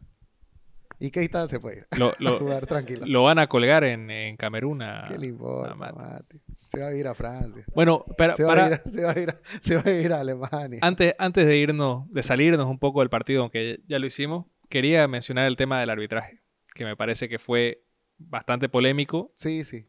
Speaker 1: Y Keita se puede ir.
Speaker 3: Lo,
Speaker 1: a jugar tranquilo.
Speaker 3: lo van a colgar en, en Camerún. a-
Speaker 1: ¿Qué le importa,
Speaker 3: a?
Speaker 1: Se va a ir a Francia.
Speaker 3: Bueno, pero
Speaker 1: Se va,
Speaker 3: para,
Speaker 1: a ir a, se, va a ir se va a ir a Alemania.
Speaker 3: antes, antes de irnos, de salirnos un poco del partido, aunque ya lo hicimos, quería mencionar el tema del arbitraje, que me parece que fue bastante polémico.
Speaker 1: Sí, sí.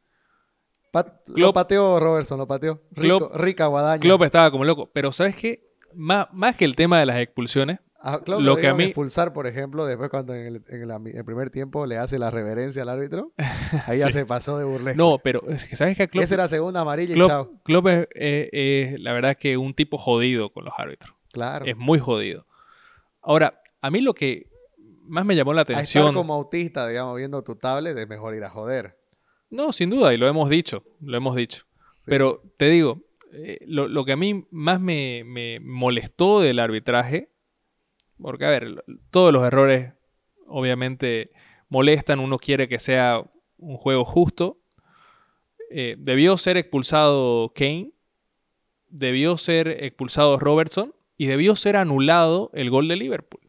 Speaker 1: Pat- lo pateó Robertson, lo pateó. Rico,
Speaker 3: Klopp-
Speaker 1: rica guadaña.
Speaker 3: Klopp estaba como loco, pero ¿sabes qué? Más, más que el tema de las expulsiones,
Speaker 1: A Klopp
Speaker 3: lo
Speaker 1: lo,
Speaker 3: que a mí-
Speaker 1: expulsar, por ejemplo, después cuando en el, en el- el primer tiempo le hace la reverencia al árbitro. Ahí ya se pasó de burlesco.
Speaker 3: no, pero es que ¿sabes qué? Klopp,
Speaker 1: Esa era segunda amarilla y
Speaker 3: Klopp-
Speaker 1: chao.
Speaker 3: Klopp es, la verdad que un tipo jodido con los árbitros.
Speaker 1: Claro.
Speaker 3: Es muy jodido. Ahora, a mí lo que más me llamó la
Speaker 1: A estar
Speaker 3: atención.
Speaker 1: como autista, digamos, viendo tu tablet, es mejor ir a joder.
Speaker 3: No, sin duda, y lo hemos dicho, lo hemos dicho.
Speaker 1: Sí.
Speaker 3: Pero te digo, eh, lo, lo que a mí más me, me molestó del arbitraje, porque a ver, todos los errores obviamente molestan, uno quiere que sea un juego justo. Eh, debió ser expulsado Kane, debió ser expulsado Robertson y debió ser anulado el gol de Liverpool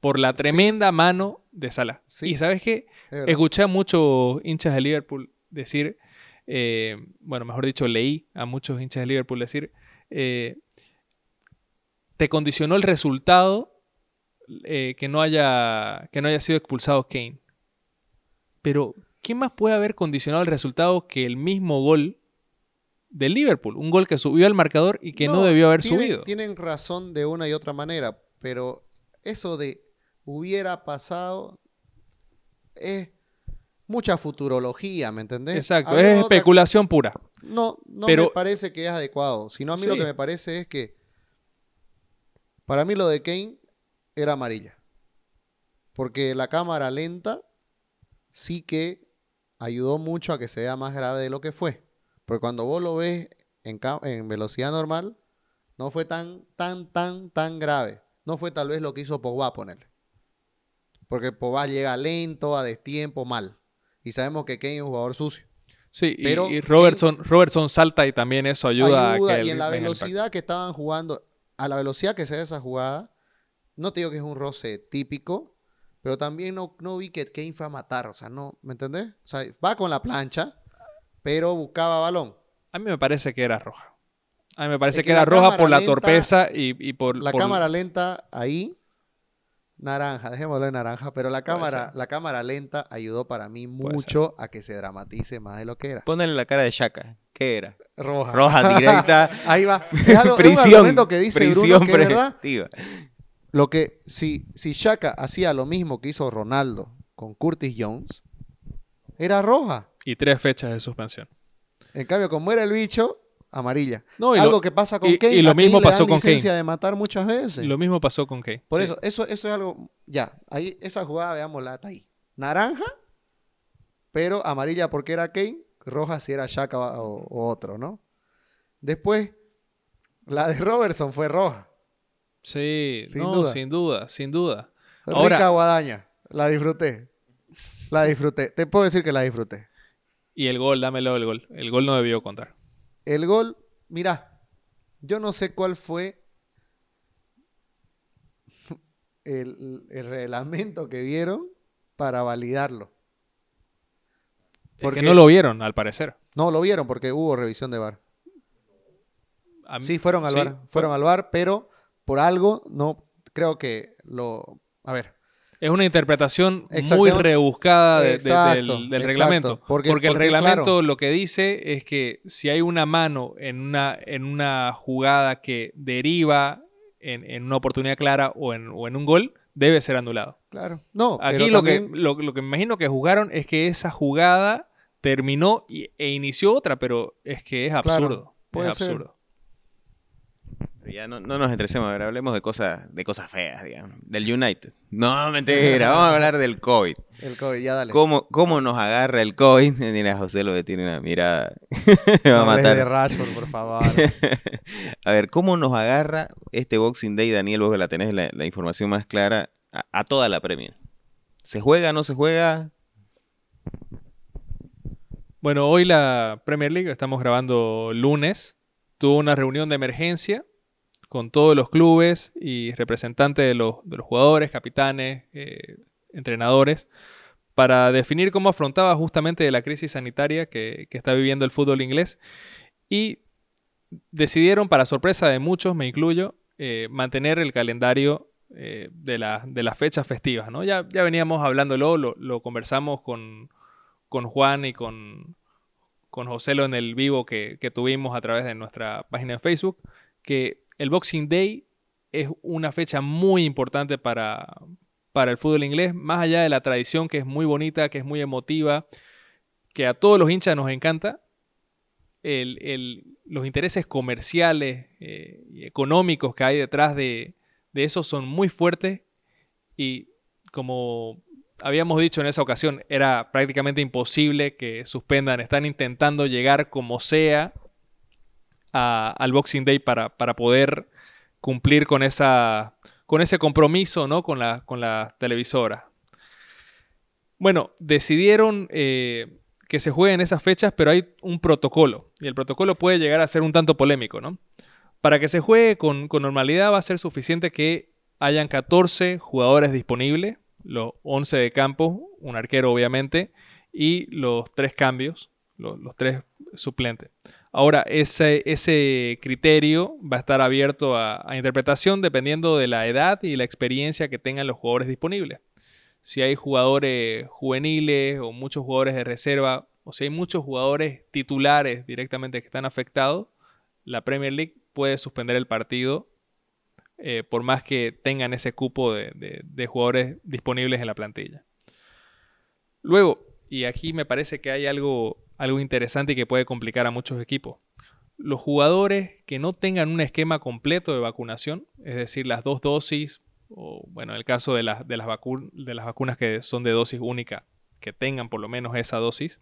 Speaker 3: por la
Speaker 1: Sí.
Speaker 3: tremenda mano de Salah.
Speaker 1: Sí.
Speaker 3: Y sabes qué,
Speaker 1: Es.
Speaker 3: Escuché a muchos hinchas de Liverpool decir, eh, bueno, mejor dicho, leí a muchos hinchas de Liverpool decir, eh, te condicionó el resultado eh, que, no haya, que no haya sido expulsado Kane. Pero, ¿qué más puede haber condicionado el resultado que el mismo gol del Liverpool? Un gol que subió al marcador y que no, debió haber
Speaker 1: tienen-
Speaker 3: subido.
Speaker 1: Tienen razón de una y otra manera, pero eso de hubiera pasado es mucha futurología, ¿me entendés?
Speaker 3: Exacto, es
Speaker 1: de otra-
Speaker 3: especulación pura.
Speaker 1: No, no
Speaker 3: Pero-
Speaker 1: me parece que es adecuado. Sino a mí lo que me parece es que para mí lo de Kane era amarilla. Porque la cámara lenta sí que ayudó mucho a que se vea más grave de lo que fue. Porque cuando vos lo ves en, en velocidad normal, no fue tan, tan, tan, tan grave. No fue tal vez lo que hizo Pogba ponerle. Porque Pogba llega lento, a destiempo, mal. Y sabemos que Kane es un jugador sucio.
Speaker 3: Sí, y-
Speaker 1: Pero
Speaker 3: y, Robertson, Robertson salta y también eso ayuda,
Speaker 1: ayuda,
Speaker 3: a que
Speaker 1: y
Speaker 3: el-
Speaker 1: en la
Speaker 3: el
Speaker 1: velocidad que estaban jugando, a la velocidad que se da esa jugada, no te digo que es un roce típico, pero también no, no vi que Kane fue a matar, o sea, no, ¿me entendés? O sea, va con la plancha, pero buscaba balón.
Speaker 3: A mí me parece que era roja. A mí me parece
Speaker 1: Es
Speaker 3: que,
Speaker 1: que
Speaker 3: era roja por la
Speaker 1: lenta-
Speaker 3: torpeza y, y por...
Speaker 1: La
Speaker 3: por-
Speaker 1: cámara lenta ahí, naranja, dejémoslo en naranja, pero la cámara, la cámara lenta ayudó para mí mucho a que se dramatice más de lo que era.
Speaker 2: Ponle la cara de Shaka. ¿Qué era?
Speaker 1: Roja.
Speaker 2: Roja directa.
Speaker 1: Ahí va. Es algo, es un
Speaker 2: prisión.
Speaker 1: argumento que dice
Speaker 2: prisión
Speaker 1: Bruno que es verdad. Lo que, si, si Shaka hacía lo mismo que hizo Ronaldo con Curtis Jones, era roja.
Speaker 3: Y tres fechas de suspensión.
Speaker 1: En cambio, como era el bicho, amarilla.
Speaker 3: No, y
Speaker 1: Algo
Speaker 3: lo,
Speaker 1: que pasa con
Speaker 3: y-
Speaker 1: Kane.
Speaker 3: y lo mismo pasó con Kane.
Speaker 1: de matar muchas veces.
Speaker 3: lo mismo pasó con Kane.
Speaker 1: Por
Speaker 3: Sí.
Speaker 1: eso, eso, eso es algo. Ya, ahí esa jugada, veámosla está ahí. Naranja, pero amarilla porque era Kane, roja si era Shaka o, o otro, ¿no? Después, la de Robertson fue roja.
Speaker 3: Sí,
Speaker 1: Sin
Speaker 3: no,
Speaker 1: duda.
Speaker 3: sin duda, sin duda.
Speaker 1: Rica
Speaker 3: Ahora-
Speaker 1: guadaña. La disfruté. La disfruté. Te puedo decir que la disfruté.
Speaker 3: Y el gol, dámelo el gol. El gol no debió contar.
Speaker 1: El gol, mira, yo no sé cuál fue el, el reglamento que vieron para validarlo.
Speaker 3: Es
Speaker 1: Porque-
Speaker 3: que no lo vieron, al parecer.
Speaker 1: No, lo vieron porque hubo revisión de VAR.
Speaker 3: Mí-
Speaker 1: Sí, fueron al
Speaker 3: sí,
Speaker 1: VAR. Fueron al VAR, pero por algo no creo que lo... A ver,
Speaker 3: Es una interpretación muy. ¡Rebuscada de- de-
Speaker 1: Exacto,
Speaker 3: del, del
Speaker 1: exacto.
Speaker 3: reglamento.
Speaker 1: Porque-
Speaker 3: Porque, el reglamento
Speaker 1: claro.
Speaker 3: lo que dice es que si hay una mano en una, en una jugada que deriva en, en una oportunidad clara o en, o en un gol, debe ser anulado.
Speaker 1: claro. No,
Speaker 3: Aquí lo,
Speaker 1: también-
Speaker 3: que, lo, lo que me imagino que jugaron es que esa jugada terminó y- e inició otra, pero es que es
Speaker 1: Claro,
Speaker 3: absurdo.
Speaker 1: puede
Speaker 3: es
Speaker 1: ser.
Speaker 2: Pero ya no, no nos estresemos, a ver, hablemos de cosas, de cosas feas, digamos. Del United. No, mentira, vamos a hablar del COVID.
Speaker 1: El COVID, ya dale.
Speaker 2: ¿Cómo, ¿Cómo nos agarra el COVID? Mira, José lo que tiene una mirada. Me va a
Speaker 1: de
Speaker 2: matar.
Speaker 1: Rashford, por favor.
Speaker 2: a ver, ¿cómo nos agarra este Boxing Day, Daniel? Vos que la tenés la, la información más clara a, a toda la Premier. ¿Se juega, no se juega?
Speaker 3: Bueno, hoy la Premier League, estamos grabando lunes, tuvo una reunión de emergencia con todos los clubes y representantes de los, de los jugadores, capitanes, eh, entrenadores, para definir cómo afrontaba justamente la crisis sanitaria que, que está viviendo el fútbol inglés. Y decidieron, para sorpresa de muchos, me incluyo, eh, mantener el calendario eh, de, la- de las fechas festivas. ¿no? Ya, ya veníamos hablándolo, lo, lo conversamos con, con Juan y con, con Joselo en el vivo que, que tuvimos a través de nuestra página de Facebook, que el Boxing Day es una fecha muy importante para, para el fútbol inglés, más allá de la tradición que es muy bonita, que es muy emotiva, que a todos los hinchas nos encanta, los intereses comerciales eh, y económicos que hay detrás de, de eso son muy fuertes y como habíamos dicho en esa ocasión, era prácticamente imposible que suspendan. Están intentando llegar como sea al Boxing Day para, para poder cumplir con, esa, con ese compromiso ¿no? con, la, con la televisora. Bueno, decidieron eh, que se jueguen esas fechas, pero hay un protocolo. Y el protocolo puede llegar a ser un tanto polémico, ¿no? Para que se juegue con, con normalidad va a ser suficiente que hayan 14 jugadores disponibles, los 11 de campo, un arquero obviamente, y los tres cambios, lo- los, tres suplentes. Ahora, ese, criterio va a estar abierto a, interpretación dependiendo de la edad y la experiencia que tengan los jugadores disponibles. Si hay jugadores juveniles o muchos jugadores de reserva, o si hay muchos jugadores titulares directamente que están afectados, la Premier League puede suspender el partido eh, por más que tengan ese cupo de- de jugadores disponibles en la plantilla. Luego, y aquí me parece que hay algo, algo interesante y que puede complicar a muchos equipos. Los jugadores que no tengan un esquema completo de vacunación, es decir, las dos dosis, o bueno, en el caso de, las- de las, de las vacunas que son de dosis única, que tengan por lo menos esa dosis,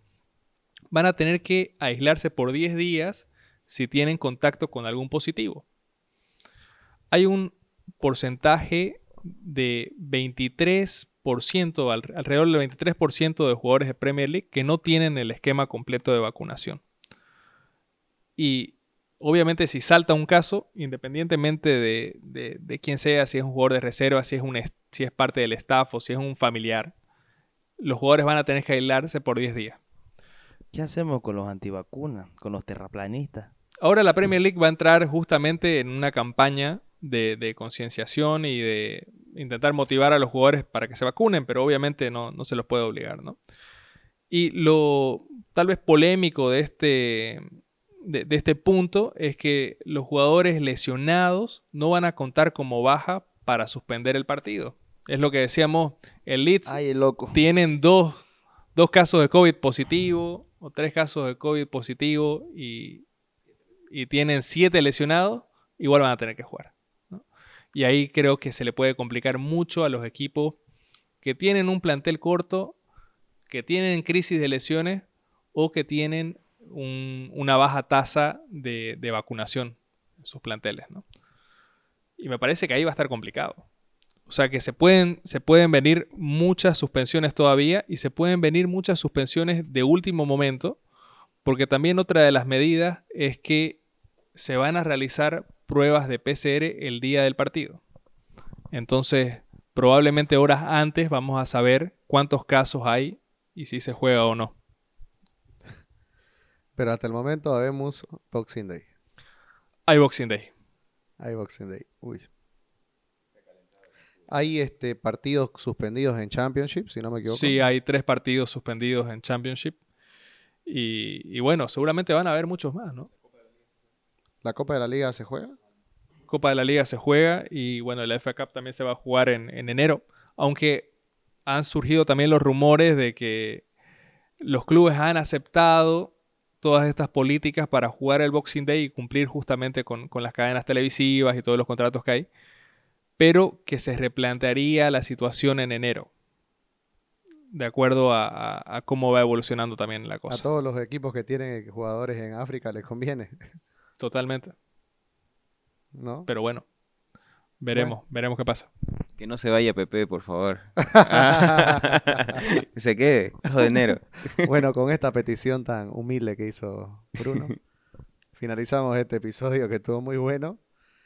Speaker 3: van a tener que aislarse por 10 días si tienen contacto con algún positivo. Hay un porcentaje de 23%, al- alrededor del 23% de jugadores de Premier League que no tienen el esquema completo de vacunación. Y obviamente si salta un caso, independientemente de, de- de quién sea, si es un jugador de reserva, si es, un, si es parte del staff o si es un familiar, los jugadores van a tener que aislarse por 10 días.
Speaker 4: ¿Qué hacemos con los antivacunas, con los terraplanistas?
Speaker 3: Ahora la Premier League va a entrar justamente en una campaña de, de concienciación y de intentar motivar a los jugadores para que se vacunen, pero obviamente no, no se los puede obligar, ¿no? Y lo tal vez polémico de este, de, de este punto es que los jugadores lesionados no van a contar como baja para suspender el partido. Es lo que decíamos, el Leeds
Speaker 4: Ay, loco.
Speaker 3: tienen dos, dos casos de COVID positivo o tres casos de COVID positivo y, y tienen siete lesionados, igual van a tener que jugar. Y ahí creo que se le puede complicar mucho a los equipos que tienen un plantel corto, que tienen crisis de lesiones o que tienen un- una baja tasa de, de vacunación en sus planteles. ¿no? Y me parece que ahí va a estar complicado. O sea que se pueden, se pueden venir muchas suspensiones todavía y se pueden venir muchas suspensiones de último momento, porque también otra de las medidas es que se van a realizar pruebas de PCR el día del partido. Entonces, probablemente horas antes vamos a saber cuántos casos hay y si se juega o no.
Speaker 1: Pero hasta el momento vemos Boxing Day.
Speaker 3: Hay Boxing Day.
Speaker 1: Hay Boxing Day. Uy. Hay este, partidos suspendidos en Championship, si no me equivoco.
Speaker 3: Sí, hay tres partidos suspendidos en Championship. Y, y bueno, seguramente van a haber muchos más, ¿no?
Speaker 1: ¿La Copa de la Liga se juega?
Speaker 3: Copa de la Liga se juega y bueno, la FA Cup también se va a jugar en, en enero. Aunque han surgido también los rumores de que los clubes han aceptado todas estas políticas para jugar el Boxing Day y cumplir justamente con, con las cadenas televisivas y todos los contratos que hay, pero que se replantearía la situación en enero, de acuerdo a, a- a cómo va evolucionando también la
Speaker 1: A
Speaker 3: cosa.
Speaker 1: todos los equipos que tienen jugadores en África les conviene,
Speaker 3: Totalmente.
Speaker 1: ¿no?
Speaker 3: Pero bueno, veremos, veremos qué pasa.
Speaker 2: Que no se vaya Pepe, por favor. que se quede, enero.
Speaker 1: Bueno, con esta petición tan humilde que hizo Bruno, finalizamos este episodio que estuvo muy bueno.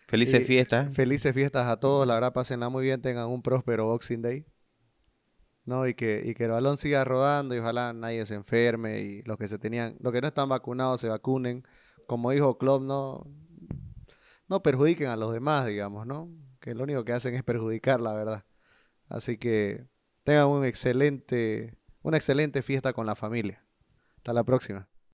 Speaker 2: Felices
Speaker 1: Y
Speaker 2: fiestas.
Speaker 1: Felices fiestas a todos, la verdad, pásenla muy bien, tengan un próspero Boxing Day. ¿no? Y que, y que el balón siga rodando y ojalá nadie se enferme y los que se tenían, los que no están vacunados se vacunen. Como dijo Klopp, no, no perjudiquen a los demás, digamos, ¿no? Que lo único que hacen es perjudicar, la verdad. Así que tengan un excelente, una excelente fiesta con la familia. Hasta la próxima.